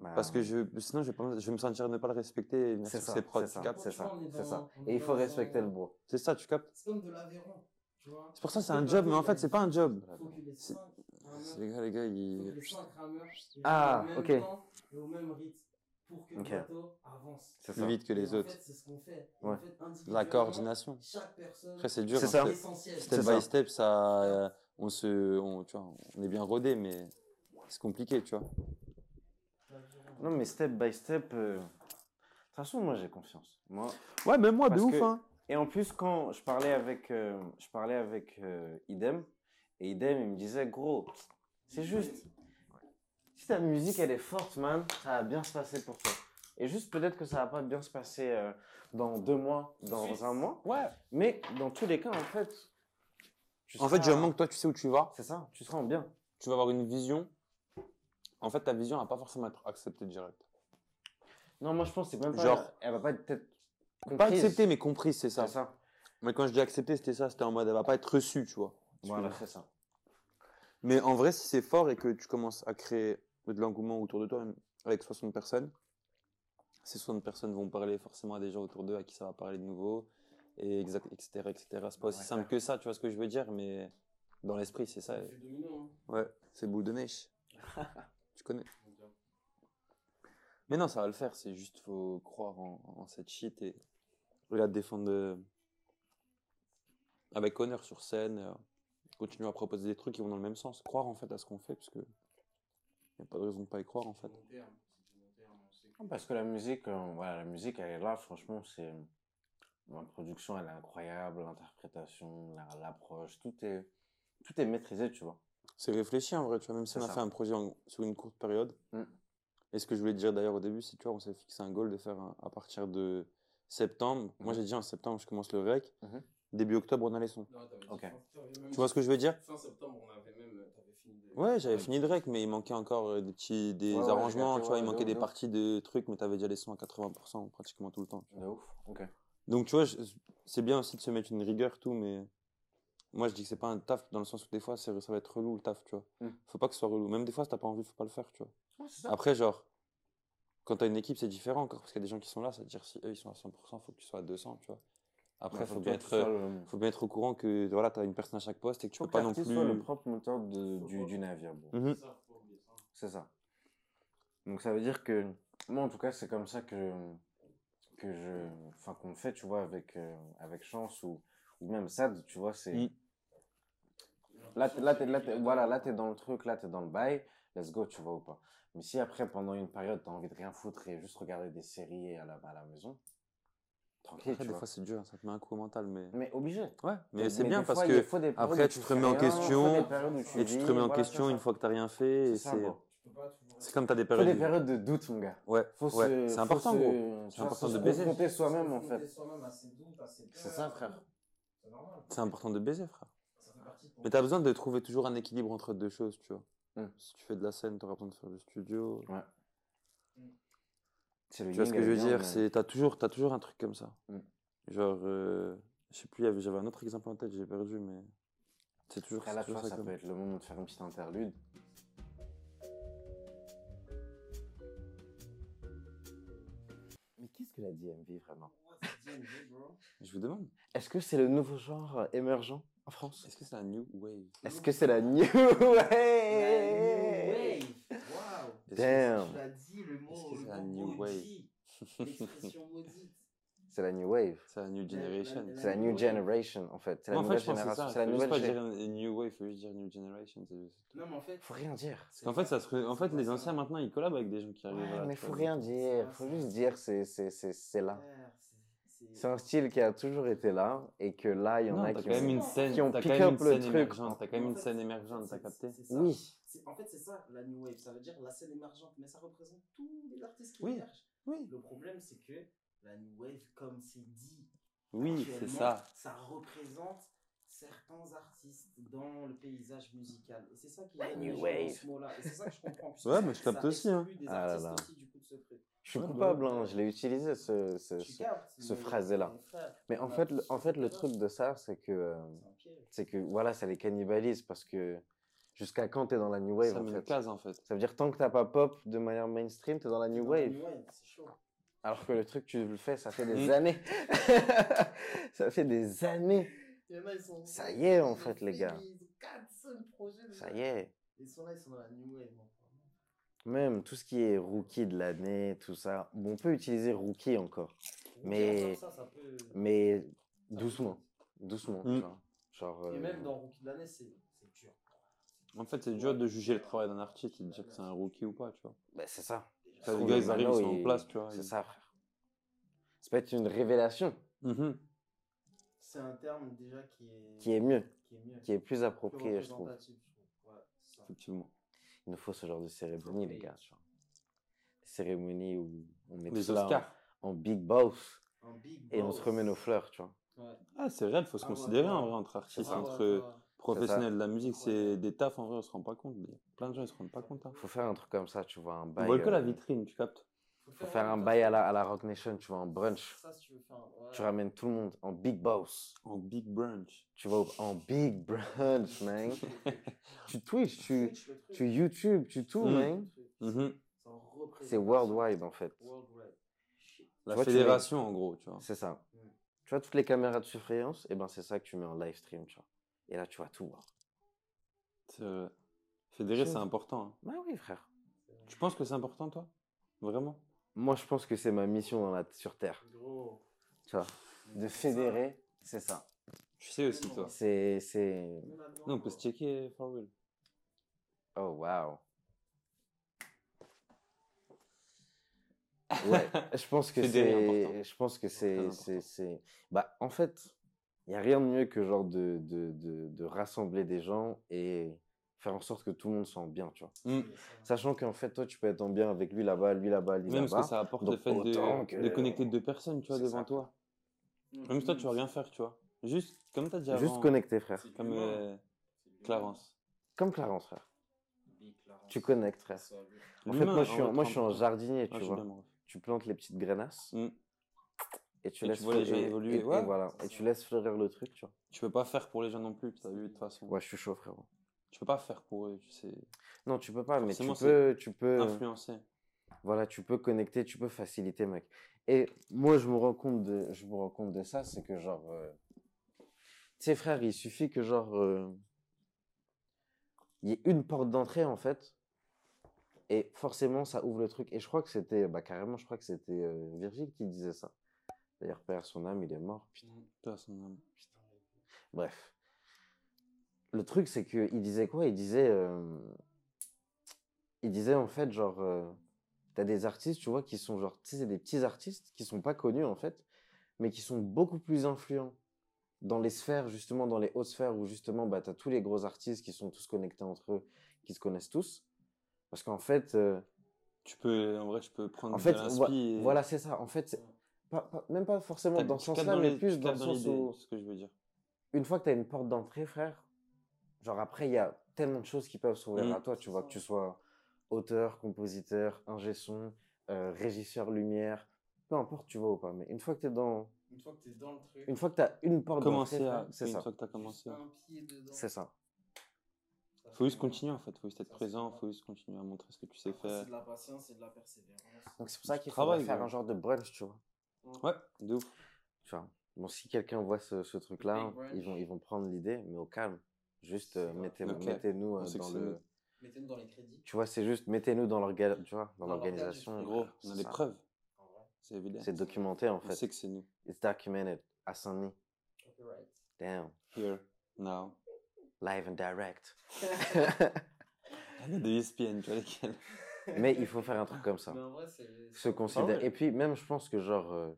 Bah, Parce que je, sinon, je vais, pas, je vais me sentir ne pas le respecter et venir C'est sur ça, ses prods. c'est tu ça, captes c'est c'est Et il faut dans respecter le bro. C'est ça, tu captes? C'est comme de l'Aveyron. C'est pour ça, c'est un job, mais en fait, c'est a pas un job. Les C'est- gars, les gars, ils... Ah, ok. temps et au même rythme pour que Ok. le bateau avance. C'est plus ça. vite que Et les en autres. fait, c'est ce qu'on fait. Et Ouais. En fait, La coordination. Chaque personne Après, c'est dur. C'est hein, ça. step- by ça. step, ça, euh, on se, on, tu vois, on est bien rodé, mais c'est compliqué, tu vois. Non, mais step by step. euh, De toute façon, moi j'ai confiance. Moi, Ouais, même moi, de ouf, que- hein. Et en plus, quand je parlais avec, euh, je parlais avec euh, Idem, et Idem, il me disait, gros, c'est juste, si ta musique, elle est forte, man, ça va bien se passer pour toi. Et juste, peut-être que ça va pas bien se passer euh, dans deux mois, dans un mois, Ouais. mais dans tous les cas, en fait, tu En fait, seras- du moment que toi, tu sais où tu vas, C'est ça, tu seras en bien. tu vas avoir une vision. En fait, ta vision va pas forcément être acceptée direct. Non, moi, je pense que c'est même pas, Genre- elle va pas être peut-être Pas acceptée, mais comprise, c'est ça. C'est ça. Mais quand je dis acceptée, c'était ça. C'était en mode, elle va pas être reçue, tu vois. Voilà, c'est ça. Mais en vrai, si c'est fort et que tu commences à créer de l'engouement autour de toi, même avec 60 personnes, ces 60 personnes vont parler forcément à des gens autour d'eux à qui ça va parler de nouveau, et exact, etc., etc. C'est pas aussi Ouais, simple que ça, tu vois ce que je veux dire, mais dans l'esprit, c'est ça. Effet domino, hein. Ouais, c'est boule de neige. [laughs] tu connais. Mais non, ça va le faire, c'est juste, faut croire en, en cette shit et, la défendre avec honneur sur scène, euh, continuer à proposer des trucs qui vont dans le même sens. Croire en fait à ce qu'on fait, parce que y a pas de raison de pas y croire en fait. Parce que la musique, euh, voilà, la musique, elle est là, franchement, c'est. La production, elle est incroyable, l'interprétation, la- l'approche, tout est, tout est maîtrisé, tu vois. C'est réfléchi en vrai, tu vois, même si on a ça. fait un projet en- sur une courte période. Mm. Et ce que je voulais te dire d'ailleurs au début, c'est tu vois, on s'est fixé un goal de faire un- à partir de septembre. Moi Mhm. j'ai dit en septembre, je commence le rec. Mhm. Début octobre, on a les sons. Non, Tu vois ce que je veux dire? Fin septembre, on avait même. Fini de. Ouais, j'avais fini de rec, mais il manquait encore euh, des petits des Ouais, arrangements, tu vois, il manquait des parties de trucs, mais t'avais déjà les sons à 80% pratiquement tout le temps. tu. De ouf, ok. Donc tu vois, je- c'est bien aussi de se mettre une rigueur, tout, mais moi je dis que c'est pas un taf dans le sens où des fois ça va être relou le taf, tu vois. Mm. Faut pas que ce soit relou. Même des fois, si t'as pas envie, faut pas le faire, tu vois. Ouais, c'est ça. Après, genre, quand t'as une équipe, c'est différent encore, parce qu'il y a des gens qui sont là, ça veut dire si eux ils sont à 100%, faut que tu sois à 200, tu vois. Après, Ouais, faut, bien être, le- faut bien être au courant que voilà, t'as une personne à chaque poste et que tu faut peux pas non plus. soit le propre moteur de- du, du navire. Mhm. C'est ça. C'est. Donc ça veut dire que moi en tout cas c'est comme ça que que je enfin qu'on fait tu vois avec euh, avec chance ou ou même Sad tu vois c'est Mm. là t'es- là t'es là t'es- voilà là t'es dans le truc là t'es dans le bail let's go tu vois ou pas mais si après pendant une période t'as envie de rien foutre et juste regarder des séries à la à la maison tranquille Après, tu des vois fois, c'est dur, ça te met un coup au mental, mais. mais obligé Ouais, mais Mais c'est bien fois, parce il que. faut après, tu te remets en question, faut Et tu te remets en question une ça. fois que t'as rien fait. et C'est ça, C'est comme t'as des faut périodes. des périodes de doute mon gars Ouais, faut ouais. se- c'est faut important, se- gros. C'est important faut de se baiser. soi-même en fait. C'est ça, frère. C'est normal. C'est important de baiser, frère. Ça fait partie de ton- Mais t'as besoin de trouver toujours un équilibre entre deux choses, tu vois. Mm. Si tu fais de la scène, t'auras besoin de faire du studio. Le Tu vois ce que je veux dire? mais- C'est t'as toujours, t'as toujours un truc comme ça. Mm. Genre, euh, je sais plus, j'avais un autre exemple en tête, j'ai perdu, mais c'est toujours, Après c'est là, tu toujours vois, ça ça comme- peut être le moment de faire une petite interlude. que la DMV vraiment? Je vous demande, Est-ce que c'est le nouveau genre euh, émergent en France? Est-ce que c'est la new wave? Est-ce que c'est la new [laughs] wave? La new wave. Que- Damn. Tu as dit le mot, que le la new maudit. L'expression maudite. C'est la new wave. C'est la new generation. C'est la new generation en fait. C'est la en nouvelle génération. C'est la Faut nouvelle juste pas gé- dire new wave, faut juste dire new generation. Non, mais en fait. Faut rien dire. Qu'en fait, ça se... en fait, les anciens maintenant, ils collabent avec des gens qui arrivent. Ouais, mais faut rien dire. Faut juste dire c'est c'est c'est c'est là. C'est- un style qui a toujours été là et que là il y en Non, a qui quand même ont... une scène, qui ont t'as pick quand même up une le scène truc. émergente, t'as quand même En une fait, scène en émergente, t'as c'est- capté. Oui. En fait, c'est ça, la New Wave. Ça veut dire la scène émergente, mais ça représente tous les artistes qui Oui. émergent. Oui, Le problème, c'est que la New Wave, comme c'est dit, oui, c'est ça. ça représente certains artistes dans le paysage musical. Et c'est ça qui La est New Wave. ce mot-là. Et c'est ça que je comprends. Ouais, mais je capte aussi, hein. des Ah là là. aussi, du coup, de ce truc. Je suis Ouais, coupable, hein, je l'ai utilisé ce, ce, ce- ce mais- phrasé-là. mais en fait, le, en fait, le truc de ça, c'est que, euh, C'est que voilà, ça les cannibalise parce que jusqu'à quand t'es dans la new wave Ça en fait? case, en fait. Ça veut dire tant que t'as pas pop de manière mainstream, t'es dans la new Dans la wave. New Wave, c'est chaud. Alors que le truc, tu le fais, ça fait [laughs] des années. [laughs] ça fait des années. Il y en a, ils sont. Ça y est, en fait, les gars. Ils ont 4, 5 projets. Ça y est. Ils sont là, ils sont dans la New Wave. hein. Même tout ce qui est rookie de l'année, tout ça. Bon, on peut utiliser rookie encore. Mais- Ça, ça peut- Mais doucement. Doucement. Mm. vois. Genre. Et euh, même dans Rookie de l'année, c'est dur. En fait, c'est dur de juger le travail d'un artiste et de dire que c'est un rookie ou pas, tu vois. bah, c'est ça. Les gars, ils arrivent, ils sont en place, tu vois. C'est ils- ça, frère. Ça peut être une révélation Mhm. C'est un terme déjà qui est, qui est mieux, qui est mieux. qui est plus plus approprié, je trouve. représentatif, je trouve. Ouais, c'est ça. Effectivement. Il nous faut ce genre de cérémonie, les gars. tu vois. Des cérémonies où on met ça Oscars. en, en big boss big et on se remet nos fleurs, tu vois. Ouais. Ah, c'est réel, faut se Ah ouais, considérer en ouais. vrai entre artistes, Ah ouais, entre ouais. professionnels de la musique, c'est des tafs en vrai, on se rend pas compte. Il y a plein de gens, ils se rendent pas compte. Hein. Faut faire un truc comme ça, tu vois, un On bail. vole que la euh, vitrine, tu captes Faut faire un bail à la, à la Rock Nation, tu vois, en brunch. Ça, si tu veux faire un- ouais. Tu ramènes tout le monde en big boss. En big brunch. Tu vas en big brunch, [laughs] man. tu Twitch, tu, tu YouTube, tu tout, Mm. man. Mhm. C'est worldwide, en fait. Worldwide. Shit. La vois, fédération, en gros, tu vois. C'est ça. Tu vois, toutes les caméras de surveillance, et ben c'est ça que tu mets en live stream, tu vois. Et là, tu vas tout voir. C'est vrai. Fédérer, c'est important. hein. Bah oui, frère. Tu penses que c'est important, toi? Vraiment? Moi, je pense que c'est ma mission dans la, sur Terre, Gros. tu vois. De fédérer, c'est ça. Je sais aussi, toi. C'est, Non, on peut se checker for real. Oh, wow. [laughs] Ouais, je pense que c'est, je pense que c'est, bah, en fait, il y a rien de mieux que genre de, de, de, de rassembler des gens et faire en sorte que tout le monde soit en bien, tu vois. Mm. Sachant qu'en fait, toi, tu peux être en bien avec lui là-bas, lui là-bas, lui Même parce là-bas. que ça apporte donc le fait autant de, que- de connecter deux personnes, tu vois, devant ça. toi. Mm, Même si toi, tu vas mm, rien faire, tu vois. Juste, comme t'as dit Juste avant, connecter, frère. comme euh. Clarence. Comme Clarence, frère. Clarence. Tu connectes, frère. En fait, moi, je suis, en en- moi, je suis en vrai, jardinier, tu vois. Tu plantes les petites grainasses Mm. et tu Et laisses tu vois les gens fleurir- évoluer, et- et ouais. voilà. C'est Et ça. tu laisses fleurir le truc, tu vois. Tu peux pas faire pour les gens non plus, tu as vu de toute façon. Ouais, je suis chaud, frérot. Tu peux pas faire pour eux, tu sais. Non, tu peux pas, mais tu peux, tu peux, Influencer. voilà, tu peux connecter, tu peux faciliter, mec. Et moi, je me rends compte de, je me rends compte de ça, c'est que genre, euh, tu sais, frère, il suffit que genre, euh, il y ait une porte d'entrée en fait, et forcément, ça ouvre le truc. Et je crois que c'était, bah carrément, je crois que c'était euh, Virgile qui disait ça. D'ailleurs, père son âme, il est mort. Putain. Toi, son âme. Bref. Le truc, c'est que il disait quoi? Il disait, euh, il disait en fait, genre, euh, t'as des artistes, tu vois, qui sont genre, tu sais, c'est des petits artistes qui sont pas connus en fait, mais qui sont beaucoup plus influents dans les sphères, justement, dans les hautes sphères où justement, bah, t'as tous les gros artistes qui sont tous connectés entre eux, qui se connaissent tous. Parce qu'en fait, euh, Tu peux, en vrai, tu peux prendre en fait, et- voilà, c'est ça. En fait, c'est pas, pas- même pas forcément T'as- dans ce sens-là, mais les- plus dans le sens où ce que je veux dire. une fois que tu as une porte d'entrée, frère, genre après, il y a tellement de choses qui peuvent s'ouvrir Mm. à toi, tu vois, que tu sois auteur, compositeur, ingé son, euh, régisseur lumière, peu importe, tu vois ou pas. Mais une fois que tu es dans. Une fois que t'es dans le truc, Une fois que tu as une porte Commencer d'entrée, à. c'est une ça. fois que t'as commencé. un pied dedans. C'est ça. ça Faut juste continuer en fait, faut juste être Ça, présent, faut juste continuer à montrer ce que tu sais Après, faire. C'est de la patience et de la persévérance. Donc c'est pour ça qu'il faudrait faire un genre de brunch, tu vois. Ouais, de ouf. Tu vois. Bon, si quelqu'un voit ce, ce truc-là, vont, ils vont prendre l'idée, mais au calme. Juste euh, C'est mettez, Ok. mettez-nous euh, On que dans le. nous. Mettez-nous dans les crédits. Tu vois, c'est juste mettez-nous dans l'orga- tu vois, dans l'organisation. l'organisation. Gros, on a C'est des preuves. C'est évident. C'est documenté en On fait. sait que c'est nous. It's documented à Saint-Denis. Copyright. Damn. Here, now. Live and direct. Il y a des ESPN, tu vois lesquels. [laughs] Mais il faut faire un truc comme ça. Mais en vrai, c'est. Se considère. Ouais. Et puis même, je pense que genre. euh,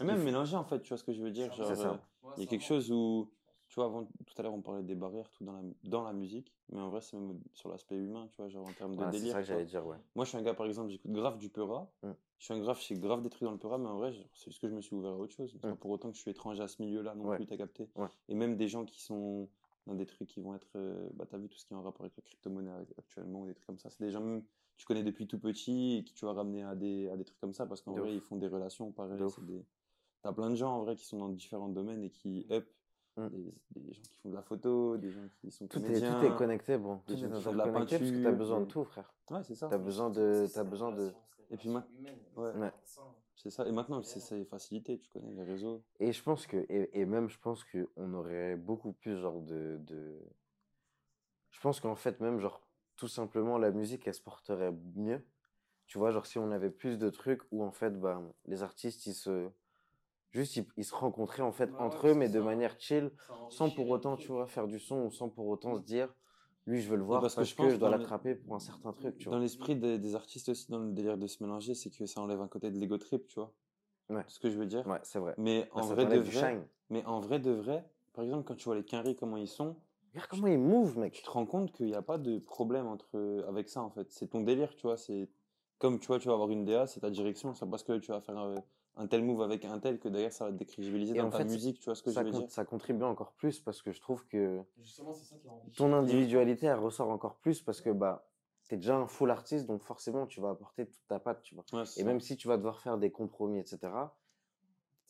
Et même mélanger, en fait, tu vois ce que je veux dire. Genre, C'est ça. euh, Ouais, il y a quelque chose où, tu vois, avant, tout à l'heure, on parlait des barrières tout dans la, dans la musique, mais en vrai, c'est même sur l'aspect humain, tu vois, genre en termes de voilà, c'est délire. ça que j'allais dire, ouais. Moi, je suis un gars, par exemple, j'écoute grave du Peura. Mm. Je suis un grave, je sais grave des trucs dans le Peura, mais en vrai, c'est juste que je me suis ouvert à autre chose. Pas Mm. pour autant que je suis étranger à ce milieu-là non Ouais. plus, t'as capté. Ouais. Et même des gens qui sont dans des trucs qui vont être, euh, bah, t'as vu tout ce qui est en rapport avec la crypto-monnaie actuellement ou des trucs comme ça. C'est des gens même, tu connais depuis tout petit et qui tu vas ramener à des, à des trucs comme ça parce qu'en vrai, ouf. ils font des relations pareil. T'as plein de gens en vrai qui sont dans différents domaines et qui up. Mm. Des, des gens qui font de la photo, des gens qui sont Tout est, comédiens. tout est connecté, bon. Tout est interconnecté parce que t'as peinture, besoin de tout, frère. Ouais, c'est ça. T'as besoin de. La besoin de. Et puis relation ma- humaine, Ouais. Ouais. c'est ça. Ça. Et maintenant, c'est c'est facilité, tu connais les réseaux. Et je pense que, et, et même je pense qu'on aurait beaucoup plus genre de, de... Je pense qu'en fait même genre tout simplement la musique elle se porterait mieux. Tu vois, genre si on avait plus de trucs où en fait bah, les artistes ils se... Juste ils, ils se rencontraient en fait Bah ouais, entre eux mais de manière chill sans pour autant tu vois faire du son ou sans pour autant se dire lui je veux le voir parce parce, que que, je pense je dois dans l'attraper pour un certain truc tu Dans vois. l'esprit des, des artistes aussi, dans le délire de se mélanger, c'est que ça enlève un côté de l'ego trip, tu vois. Ouais. Ce que je veux dire. Ouais, c'est vrai. Mais Là, en ça vrai de vrai, shine. mais en vrai de vrai, par exemple, quand tu vois les Quinry, comment ils sont, Regarde comment il move tu mec. te rends compte qu'il n'y a pas de problème entre, avec ça, en fait. C'est ton délire, tu vois. C'est comme, tu vois, tu vas avoir une DA, c'est ta direction. C'est parce que tu vas faire euh, un tel move avec un tel que derrière, ça va te décrédibiliser dans en ta fait, musique, tu vois ce que je Ça, veux dire? ça contribue encore plus parce que je trouve que Justement, c'est ça qui ton individualité elle ressort encore plus parce que bah t'es déjà un full artiste donc forcément tu vas apporter toute ta patte tu vois Ouais, et ça. même si tu vas devoir faire des compromis etc.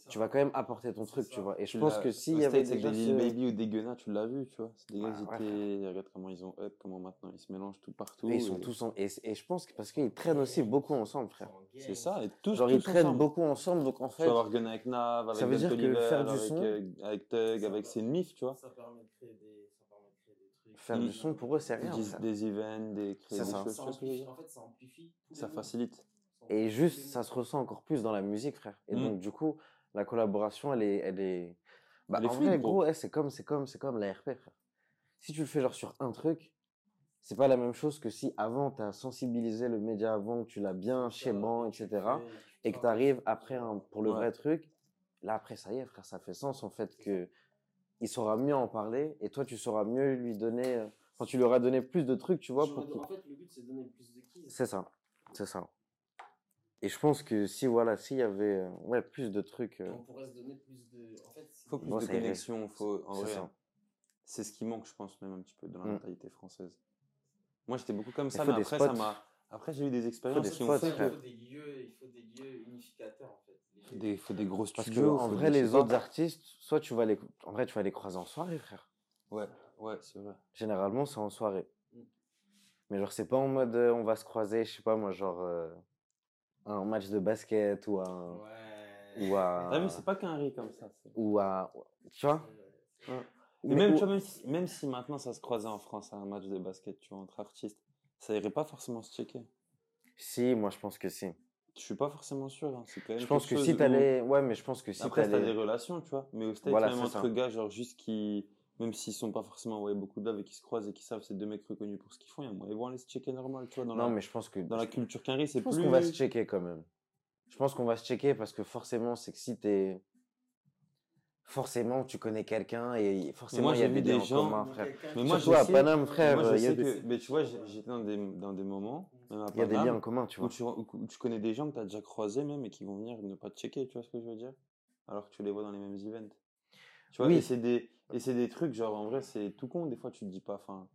tu vas quand même apporter ton truc ça. tu vois et je Tu pense que s'il y avait déjà des ce- Baby ou des Gunna, tu l'as vu, tu vois. C'est des gars, ils ouais, étaient- regarde comment ils ont up, comment maintenant ils se mélangent tout partout. et ils sont et- tous en... et, et je pense que parce qu'ils traînent aussi beaucoup ensemble frère C'est ça, et tous, genre ils tous traînent ensemble. beaucoup ensemble donc en Tu fait vas avoir Gun avec Nav, avec Ça veut que faire du avec, son- euh, avec Tug, ses mif, tu vois. Ça permet de créer des, ça permet de créer des trucs. faire du son pour eux c'est rien Des, ça. des events, des créer des ça. choses, tu en fait, ça amplifie. Ça facilite. et juste ça se ressent encore plus dans la musique frère et Mm. donc du coup la collaboration elle est elle est bah, Elle est en fluide, vrai gros. gros ouais, c'est comme c'est comme c'est comme la RP frère si tu le fais genre sur un truc c'est pas la même chose que si avant tu as sensibilisé le média avant que tu l'as bien tu etc fais- et que tu travailles arrives sur- après un- pour le Ouais. vrai truc là après ça y est frère ça fait sens en fait que il saura mieux en parler et toi tu sauras mieux lui donner euh, enfin tu lui auras donné plus de trucs tu vois pour En fait, le but, c'est de donner plus de keys. c'est ça, c'est ça. Et je pense que si voilà, s'il y avait euh, ouais, plus de trucs, euh, On pourrait se donner plus de. En fait, c'est- faut plus Moi, de ça irait. connexion, faut, en c'est vrai, ça. c'est ce qui manque, je pense, même un petit peu dans la Mm. mentalité française. Moi, j'étais beaucoup comme ça, faut mais des après, ça spots. m'a, après, j'ai eu des expériences des qui ont spots, fait il que, faut des lieux, il faut des lieux unificateurs en fait. Les faut lieux- des, faut des gros Parce que studios. en faut vrai, des- je les sais pas. autres artistes, soit tu vas les, en vrai, tu vas les croiser en soirée, frère. Ouais, ouais, c'est vrai. Généralement, c'est en soirée. Mm. Mais genre, c'est pas en mode, euh, on va se croiser, je sais pas moi, genre euh, un match de basket ou un, Ouais. ou à, T'as vu, c'est pas qu'un riz comme ça. ou à, tu vois? Ouais. Et Mais même, ou- tu vois, même, si, même si maintenant ça se croisait en France à un match de basket, tu vois, entre artistes, ça irait pas forcément se checker. Si, moi, je pense que si. Je suis pas forcément sûr. hein. C'est quand même Je pense que si où- t'allais, ouais, mais je pense que si Après, t'as des relations, tu vois. Mais au States, Voilà, même entre ça. gars, genre juste qui, même s'ils sont pas forcément envoyés beaucoup de love et qui se croisent et qui savent c'est deux mecs reconnus pour ce qu'ils font, il y a moyen, ils vont aller se checker normal, tu vois. Dans, non, la, mais je pense que, dans la culture qu'un riz, c'est Je pense plus. qu'on va se checker quand même. Je pense qu'on va se checker parce que forcément, c'est que si t'es. Forcément, tu connais quelqu'un et forcément, moi, il y a j'ai des vu des liens en gens- commun, frère. Mais moi, Surtout je à sais- Paname, frère, Moi, je il y a sais des- que, mais tu vois, j'étais dans des, dans des moments, même à il y a des liens en commun, tu où vois. tu, où tu connais des gens que tu as déjà croisés même et qui vont venir ne pas te checker, tu vois ce que je veux dire? Alors que tu les vois dans les mêmes events. Tu vois, Oui. c'est des, et c'est des trucs, genre en vrai, c'est tout con, des fois tu te dis pas, enfin.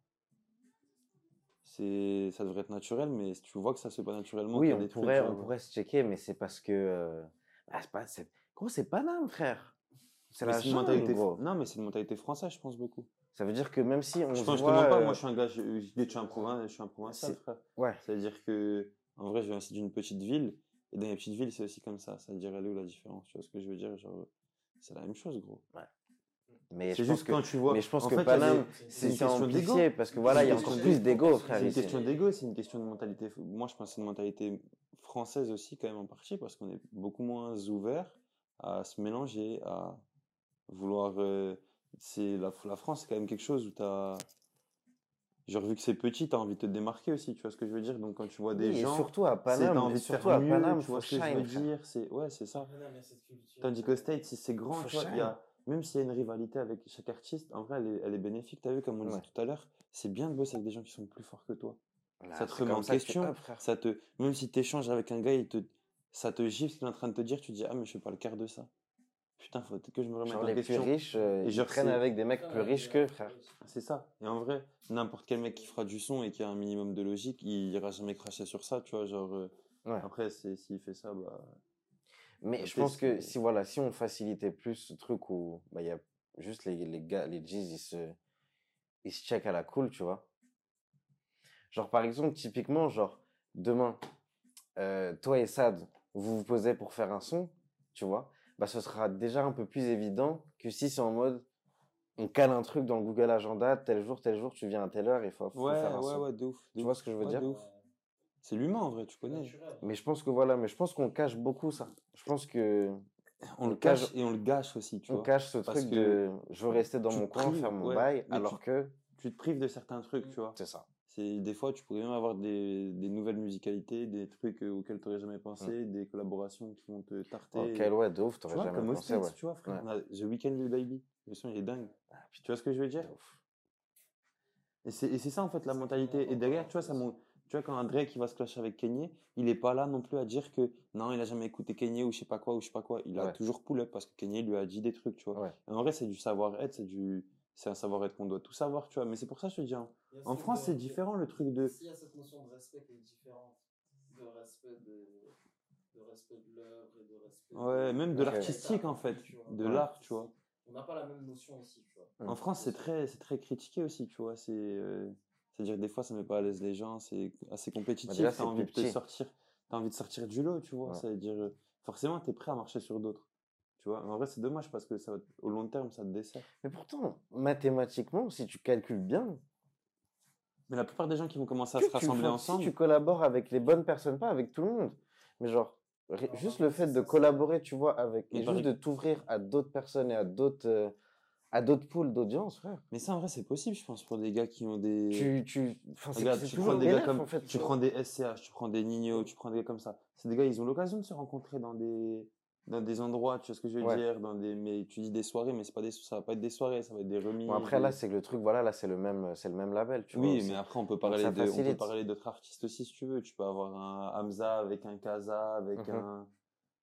C'est, ça devrait être naturel, mais tu vois que ça se fait pas naturellement. Oui, on des trucs, pourrait, genre, on pourrait se checker, mais c'est parce que. euh, ah, c'est pas, c'est... Gros, c'est Paname, frère. C'est mais la c'est une mentalité, gros. non, mais c'est une mentalité française, je pense beaucoup. Ça veut dire que même si on je se pense, je te mens pas, euh, moi je suis un gars, je, suis un provincial, je suis un provincial, frère. Ouais. C'est-à-dire que, en vrai, je viens aussi d'une petite ville, et dans les petites villes, c'est aussi comme ça. Ça dirait où la différence Tu vois ce que je veux dire Genre, c'est la même chose, gros. Mais C'est je pense juste que, quand tu vois. mais je pense en que fait, Paname, c'est une c'est question d'ego. amplifié parce que voilà, il y a C'est une encore question plus d'ego, C'est frère. une ici. question d'ego, c'est une question de mentalité. Moi, je pense que c'est une mentalité française aussi, quand même, en partie, parce qu'on est beaucoup moins ouvert à se mélanger, à vouloir. euh, c'est la, la France, c'est quand même quelque chose où tu as. Genre, vu que c'est petit, tu as envie de te démarquer aussi, tu vois ce que je veux dire? Donc, quand tu vois des Oui, et gens. surtout à c'est t'as Paname, envie et de surtout faire à mieux, Paname, tu vois faut ce que je veux dire? C'est, ouais, c'est ça. Tandis qu'au State, si c'est grand, tu vois, il y shine. a, même s'il y a une rivalité avec chaque artiste, en vrai, elle est, elle est bénéfique. T'as vu, comme on disait Ouais. tout à l'heure, c'est bien de bosser avec des gens qui sont plus forts que toi. Là, ça te remet en que tu question. up. Ça te, même si tu échanges avec un gars, il te, ça te gifle ce qu'il est en train de te dire, tu te dis, ah, mais je fais pas le quart de ça. Putain, faut que je me remette Genre en les plus question. riches, euh, Et traînent c'est- avec des mecs plus riches qu'eux, frère. C'est ça. Et en vrai, n'importe quel mec qui fera du son et qui a un minimum de logique, il ira jamais cracher sur ça, tu vois. Genre, euh, Ouais. après, c'est, s'il fait ça, bah. Mais Ouais, je pense que si voilà, si on facilitait plus ce truc où bah il y a juste les les gars, les G's ils se ils se check à la cool, tu vois. Genre par exemple typiquement genre demain euh, toi et Sad vous vous posez pour faire un son, tu vois. Bah ce sera déjà un peu plus évident que si c'est en mode on cale un truc dans le Google Agenda, tel jour, tel jour, tu viens à telle heure, il faut, faut Ouais, faire un ouais, son. ouais, de ouf. Tu vois ce que je veux Ouais, dire? C'est l'humain, en vrai, tu connais. Mais je pense que voilà, mais je pense qu'on cache beaucoup ça. Je pense que On le On cache- cache et on le gâche aussi, tu on vois. cache ce Parce truc que de je veux rester dans mon coin, faire mon ouais, bail, alors tu- que Tu te prives de certains trucs, tu vois. c'est ça. C'est des fois, tu pourrais même avoir des, des nouvelles musicalités, des trucs euh, auxquels tu n'aurais jamais pensé, des collaborations qui vont te tarter. Oh, quel ouais, de ouf, Tu t'aurais jamais comme pensé, ouais. tu vois, frère. Ouais. On a The Weeknd Baby. Le son, il est dingue. tu vois ce que je veux dire? Et c'est et c'est ça, en fait, la mentalité. Et derrière, tu vois, ça mon- tu vois, quand un Drake qui va se clasher avec Kanye, il est pas là non plus à dire que non, il a jamais écouté Kanye ou je sais pas quoi ou je sais pas quoi. Il a Ouais. toujours pull up parce que Kanye lui a dit des trucs, tu vois. Ouais. Et en vrai, c'est du savoir-être, c'est du, c'est un savoir-être qu'on doit tout savoir, tu vois. Mais c'est pour ça que je te dis, hein, en France, c'est différent le truc de. S'il y a cette notion de respect qui est différente, de respect de, de respect de l'œuvre et de respect. Ouais, même de l'artistique en fait, de Ouais. l'art, tu vois. On n'a pas la même notion ici, tu vois. En France, c'est très, c'est très critiqué aussi, tu vois. C'est, euh, c'est-à-dire des fois, ça met pas à l'aise les gens. C'est assez compétitif. déjà, t'as envie de te sortir, t'as envie de sortir du lot, tu vois. C'est-à-dire, euh, forcément, t'es prêt à marcher sur d'autres, tu vois? Mais en vrai, c'est dommage parce que ça, au long terme, ça te dessert. Mais pourtant, mathématiquement, si tu calcules bien, Mais la plupart des gens qui vont commencer à que se rassembler fais- ensemble, si tu collabores avec les bonnes personnes, pas avec tout le monde, mais genre, Alors, juste le fait de collaborer, tu vois, avec, et par juste de t'ouvrir à d'autres personnes et à d'autres, euh, à d'autres pools d'audience, frère. mais ça, en vrai, c'est possible, je pense, pour des gars qui ont des. Tu, tu, enfin, Regarde, tu prends des gars comme, en fait. tu prends des SCH, tu prends des Nino, tu prends des gars comme ça. C'est des gars, ils ont l'occasion de se rencontrer dans des, dans des endroits, tu vois ce que je veux Ouais. dire, dans des, mais tu dis des soirées, mais c'est pas des, ça va pas être des soirées, ça va être des remises. Bon, après, là, c'est que le truc, voilà, là, c'est le même, c'est le même label, tu vois. oui, mais après, on peut parler de, on peut parler d'autres artistes aussi, si tu veux. Tu peux avoir un Hamza avec un Kaza, avec Mhm. un,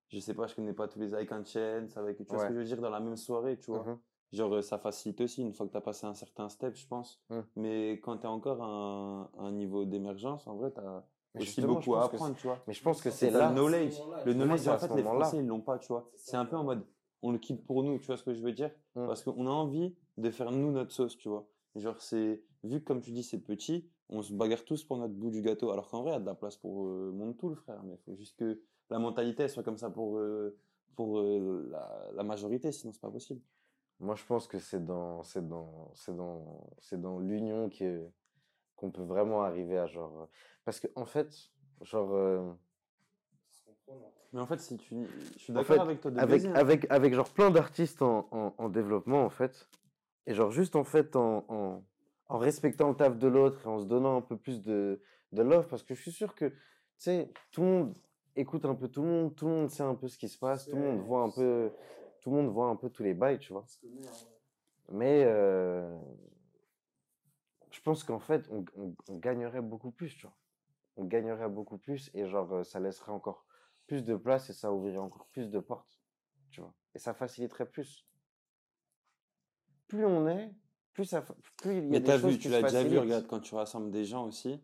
je sais pas, je connais pas tous les, avec un Chance, avec, tu vois ce que je veux dire, dans la même soirée, tu vois. Mhm. Genre, euh, ça facilite aussi une fois que tu as passé un certain step, je pense. Mais quand tu es encore à un, niveau d'émergence, en vrai, tu as Mais aussi beaucoup à apprendre, tu vois. Mais je pense que C'est t'as là. le knowledge. Le en fait, les. Français, ils l'ont pas, tu vois. C'est un peu en mode, on le quitte pour nous, tu vois ce que je veux dire? Mm. Parce qu'on a envie de faire nous notre sauce, tu vois. Genre, c'est, vu que comme tu dis, c'est petit, on se bagarre tous pour notre bout du gâteau. Alors qu'en vrai, il y a de la place pour euh, monde tout, le frère. Mais il faut juste que la mentalité, elle soit comme ça pour, euh, pour euh, la, la majorité, sinon c'est pas possible. Moi, je pense que c'est dans, c'est dans, c'est dans, c'est dans l'union que, qu'on peut vraiment arriver à genre, parce que, en fait, genre, euh. Mais en fait, si tu, je suis En d'accord fait, avec toi de avec, avec, avec genre plein d'artistes en, en, en développement, en fait, et genre juste en fait en, en, en respectant le taf de l'autre et en se donnant un peu plus de, de love, parce que je suis sûr que, tu sais, tout le monde écoute un peu tout le monde, tout le monde sait un peu ce qui se passe, tout le monde voit un peu, tout le monde voit un peu tous les bails, tu vois. Mais euh, je pense qu'en fait, on, on- on gagnerait beaucoup plus, tu vois. On gagnerait beaucoup plus et genre, euh, ça laisserait encore plus de place et ça ouvrirait encore plus de portes, tu vois. Et ça faciliterait plus. Plus on est, plus, ça, plus il y a Mais des t'as choses vu, qui tu l'as déjà vu, regarde, quand tu rassembles des gens aussi,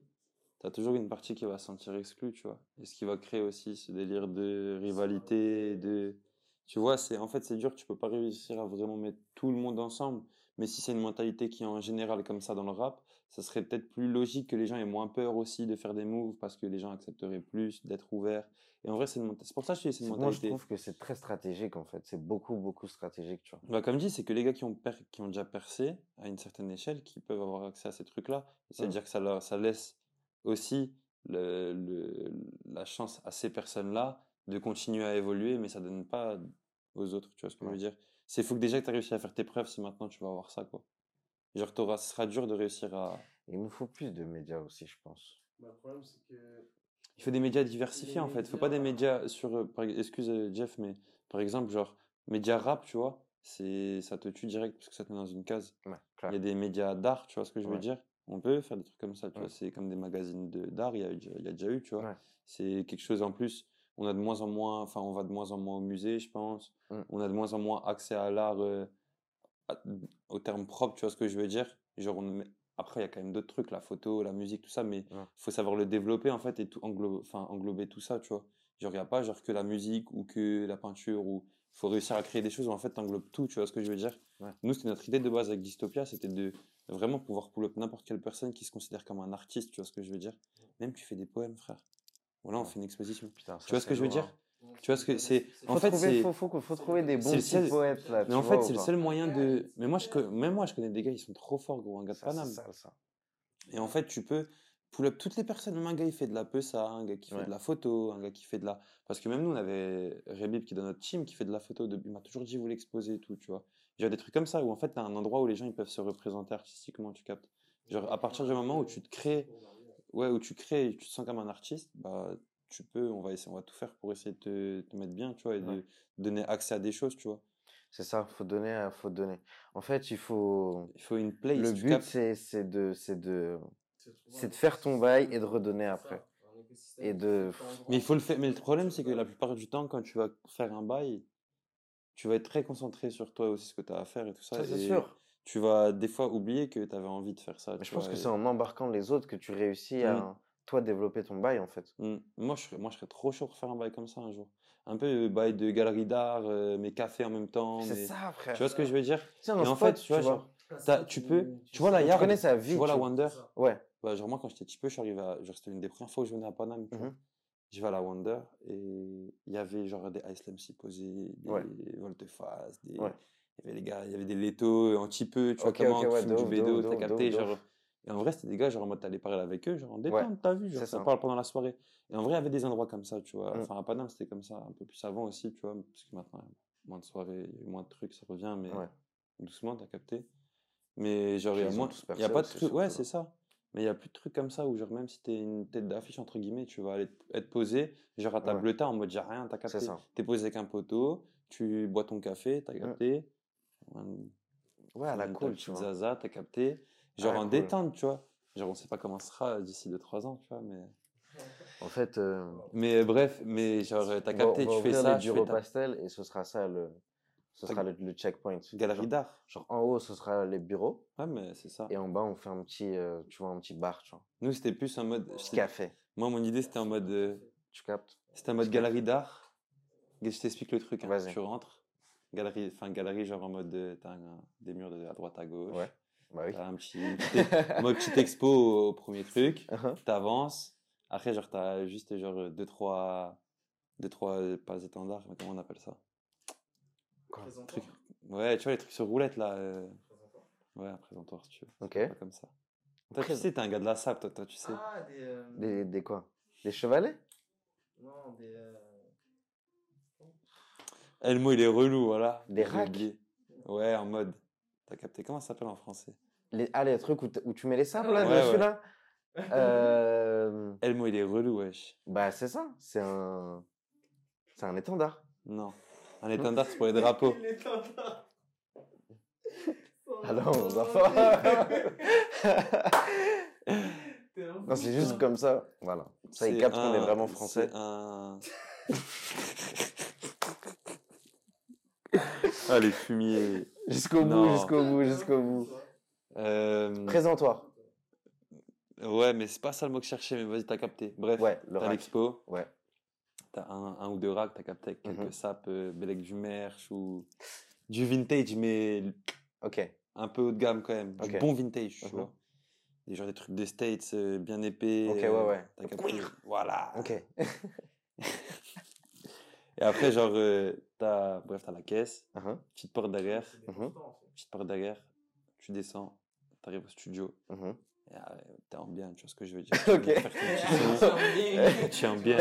t'as toujours une partie qui va se sentir exclue, tu vois. Et ce qui va créer aussi ce délire de rivalité, de... Tu vois, c'est, en fait, c'est dur, tu peux pas réussir à vraiment mettre tout le monde ensemble. Mais si c'est une mentalité qui est en général comme ça dans le rap, ça serait peut-être plus logique que les gens aient moins peur aussi de faire des moves parce que les gens accepteraient plus d'être ouverts. Et en vrai, c'est une menta- c'est pour ça que je dis c'est une Moi, je mentalité. trouve que c'est très stratégique, en fait. C'est beaucoup, beaucoup stratégique, tu vois. Bah, comme dit, c'est que les gars qui ont, per- qui ont déjà percé à une certaine échelle, qui peuvent avoir accès à ces trucs-là, c'est-à-dire que ça, leur, ça laisse aussi le, le- la chance à ces personnes-là de continuer à évoluer, mais ça donne pas aux autres, tu vois ce que je veux dire? C'est faut que déjà que tu as réussi à faire tes preuves si maintenant tu vas avoir ça, quoi. Genre, t'auras- ce sera dur de réussir à... Il nous faut plus de médias aussi, je pense. Bah, le problème, c'est que. Il faut des médias diversifiés, en fait. Il faut pas des médias sur... euh, Excuse, euh, Jeff, mais par exemple, genre, médias rap, tu vois, c'est ça te tue direct parce que ça te met dans une case. Ouais, Il y a des médias d'art, tu vois ce que je veux Ouais. dire? On peut faire des trucs comme ça, tu Ouais. vois. C'est comme des magazines de- d'art, il y a, y a déjà eu, tu vois. Ouais. C'est quelque chose en plus. On a de moins en moins, enfin, on va de moins en moins au musée, je pense. Mm. On a de moins en moins accès à l'art euh, au terme propre, tu vois ce que je veux dire? Genre, on après, il y a quand même d'autres trucs, la photo, la musique, tout ça, mais il Ouais. faut savoir le développer, en fait, et tout englo- englober tout ça, tu vois. Genre, il n'y a pas genre que la musique ou que la peinture, ou il faut réussir à créer des choses où, en fait, tu englobes tout, tu vois ce que je veux dire? Ouais. Nous, c'était notre idée de base avec Dystopia, c'était de vraiment pouvoir pull up n'importe quelle personne qui se considère comme un artiste, tu vois ce que je veux dire? Même tu fais des poèmes, frère. Voilà, on fait une exposition. Putain, ça, Tu vois ce que je veux dire hein. Tu vois ce que c'est En Faut fait, trouver, c'est faut, faut, faut trouver des bons petits seul- poètes, là. mais en fait, c'est le seul moyen de mais moi je même moi je connais des gars, ils sont trop forts gros, un gars de Ça, Paname. ça. Et en fait, tu peux pull up toutes les personnes. Même un gars, il fait de la pesa, un gars qui fait de la photo, un gars qui fait de la. Parce que même nous, on avait Rebib qui est dans notre team qui fait de la photo. De... Il m'a toujours dit, vous l'exposer et tout, tu vois. Il y a des trucs comme ça où en fait, t'as un endroit où les gens ils peuvent se représenter artistiquement, tu captes. Genre, à partir du moment où tu te crées, ouais, où tu crées et tu te sens comme un artiste, bah, tu peux, on va essayer, on va tout faire pour essayer de te, te mettre bien, tu vois, et de donner accès à des choses, tu vois. C'est ça, faut donner, euh, faut donner. En fait, il faut. Il faut une place, Le but, c'est c'est de, c'est de, c'est de faire ton bail et de redonner après. Et de. Mais il faut le faire. Mais le problème, c'est que la plupart du temps, quand tu vas faire un bail, tu vas être très concentré sur toi aussi, ce que tu as à faire et tout ça. Ça, c'est et sûr. Tu vas des fois oublier que tu avais envie de faire ça. Mais je tu pense vois, que et- c'est en embarquant les autres que tu réussis à, Mm. toi, développer ton bail, en fait. Mm. Moi, je serais, moi, je serais trop chaud pour faire un bail comme ça un jour. Un peu euh, bail de galerie d'art, euh, mais café en même temps. C'est mais- ça, frère. Tu vois ce que je veux dire? C'est un Et en spot, fait, tu vois, genre, t'as- tu peux. Tu vois la Tu Yard connais sa vie. Tu vois la tu- Wonder Ouais. bah, Genre, moi, quand j'étais petit peu, je suis arrivé à. Genre, c'était une des premières fois où je venais à Paname. tu. Mhm. Je vais à la Wonder et il y avait genre des Ice Lamb posés, des Ouais. volte-face, des... Ouais. Il y avait les gars, il y avait des Leto un petit peu, tu vois Ok, comment ouais, fument de du bédo, t'as capté, genre. Et en vrai, c'était des gars, genre en mode t'allais parler avec eux, genre en Ouais, détente, t'as vu, genre ça ça. parle pendant la soirée. Et en vrai, il y avait des endroits comme ça, tu vois. Mm. Enfin, à Paname, c'était comme ça, un peu plus avant aussi, tu vois, parce que maintenant, moins de soirées, moins de trucs, ça revient, mais Ouais. doucement, t'as capté. Mais genre, il y a moins, il y a pas de trucs, ouais, c'est ça. Mais il y a plus de trucs comme ça où, genre, même si t'es une tête d'affiche, entre guillemets, tu vas aller être posé, genre à ta Ouais. en mode j'ai rien, t'as capté. C'est ça. T'es posé avec un poteau, tu bois ton café, t'as capté. Ouais, à la cool, tu vois. Zaza, t'as capté. Genre la en cool. détente, tu vois. Genre, on sait pas comment ce sera d'ici 2-3 ans, tu vois, mais. En fait, euh, Mais bref, mais genre, t'as on va- capté, tu fais ça, tu fais ta pastel et ce sera ça le, ce sera le, le checkpoint. galerie d'art. genre, en haut, ce sera les bureaux Ouais, mais c'est ça. et en bas, on fait un petit, euh, tu vois, un petit bar, tu vois. Nous, c'était plus en mode. Café. Moi, mon idée, c'était en mode. euh, Tu captes? C'était en mode galerie d'art. Je t'explique le truc. hein. Tu rentres. Galerie, enfin, galerie, genre en mode. euh, T'as un- des murs de, à droite, à gauche. Ouais. Bah oui. T'as un petit. mode petite expo au, au premier truc. [laughs] Uh-huh. T'avances. Après, genre, t'as juste genre deux, trois. Deux, trois. euh, Pas étendards, mais comment on appelle ça? Truc- Ouais, tu vois, les trucs sur roulette là. euh, Ouais, un présentoir, si tu veux. Ok. Pas comme ça. Toi, tu sais, t'es un gars de la SAP, toi, toi tu sais. Ah, des. euh, Des, des quoi? Des chevalets? Non, des. euh, Le mot, il est relou, voilà. Des racks. Ouais, en mode. T'as capté comment ça s'appelle en français? Les, Ah, les trucs où, tu mets les sables là, Ouais, dessus ouais. là? [laughs] Euh, le mot, il est relou, wesh. Bah, c'est ça. C'est un. C'est un étendard. Non. Un étendard, c'est pour les drapeaux. Il est tendard. Alors, on va pas. [laughs] T'es un Non, c'est juste comme ça. Voilà. Ça, il C'est capte qu'on est vraiment français. C'est un. [laughs] ah, les fumiers. Jusqu'au bout, jusqu'au bout, jusqu'au bout. Euh, Présentoir. Ouais, mais c'est pas ça le mot que je cherchais, mais vas-y, t'as capté. Bref, Ouais, le t'as l'expo, Ouais. t'as un, un ou deux racks, t'as capté avec quelques Mhm. sapes, euh, Bellec du merch ou du vintage, mais Ok. un peu haut de gamme quand même. Du bon vintage, tu Mhm. vois. des genre des trucs des States euh, bien épais. Ok, ouais, euh, ouais. T'as capté Voilà. Ok. [laughs] Et après, genre, euh, t'as, bref, t'as la caisse, Uh-huh. petite porte derrière, en fait. petite porte derrière, tu descends, t'arrives au studio, Mhm. et, euh, t'es en bien, tu vois ce que je veux dire. Ok. Tu es en bien,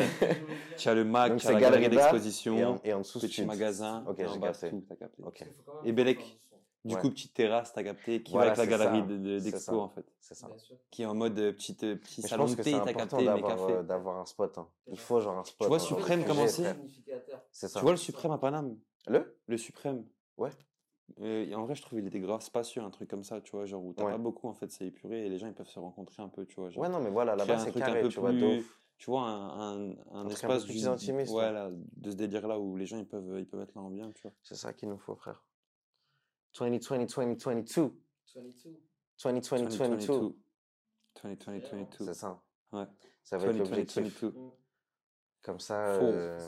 tu as le Mac, tu as la galerie d'exposition, Et en, et en dessous, petit magasin, Ok, j'ai capté. tout, t'as capté. Ok, Il faut quand même Et faire Du Ouais. coup, petite terrasse, t'as capté, qui Voilà, va avec la galerie de- de- d'expo, ça. en fait. c'est ça. Bien sûr. Qui est en mode euh, petite, euh, petit salon de thé, t'as capté, mais d'avoir café. euh, d'avoir un spot. hein. Il faut genre un spot. vois hein, Suprême, comment c'est? Significateur. C'est ça. Tu vois le Suprême à Paname? Le? Le Suprême. Ouais. Euh, et en vrai, je trouve il était grave spacieux, un truc comme ça, tu vois, genre où t'as Ouais. pas beaucoup, en fait, c'est épuré et les gens ils peuvent se rencontrer un peu, tu vois. Genre, Ouais, non, mais voilà, là-bas un c'est truc un carré, peu tu vois, de. Tu vois, un, un, un peu espace plus intimiste, ouais, ouais. là, de ce délire-là où les gens ils peuvent, ils peuvent être là en bien, tu vois. C'est ça qu'il nous faut, frère. 2020, 2022. 22. 2020, 2022. 2020, 2022. C'est ça. Ouais. Ça va être 2020, l'objectif. 2022. Comme ça, euh,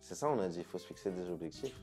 c'est ça, on a dit, il faut se fixer des objectifs.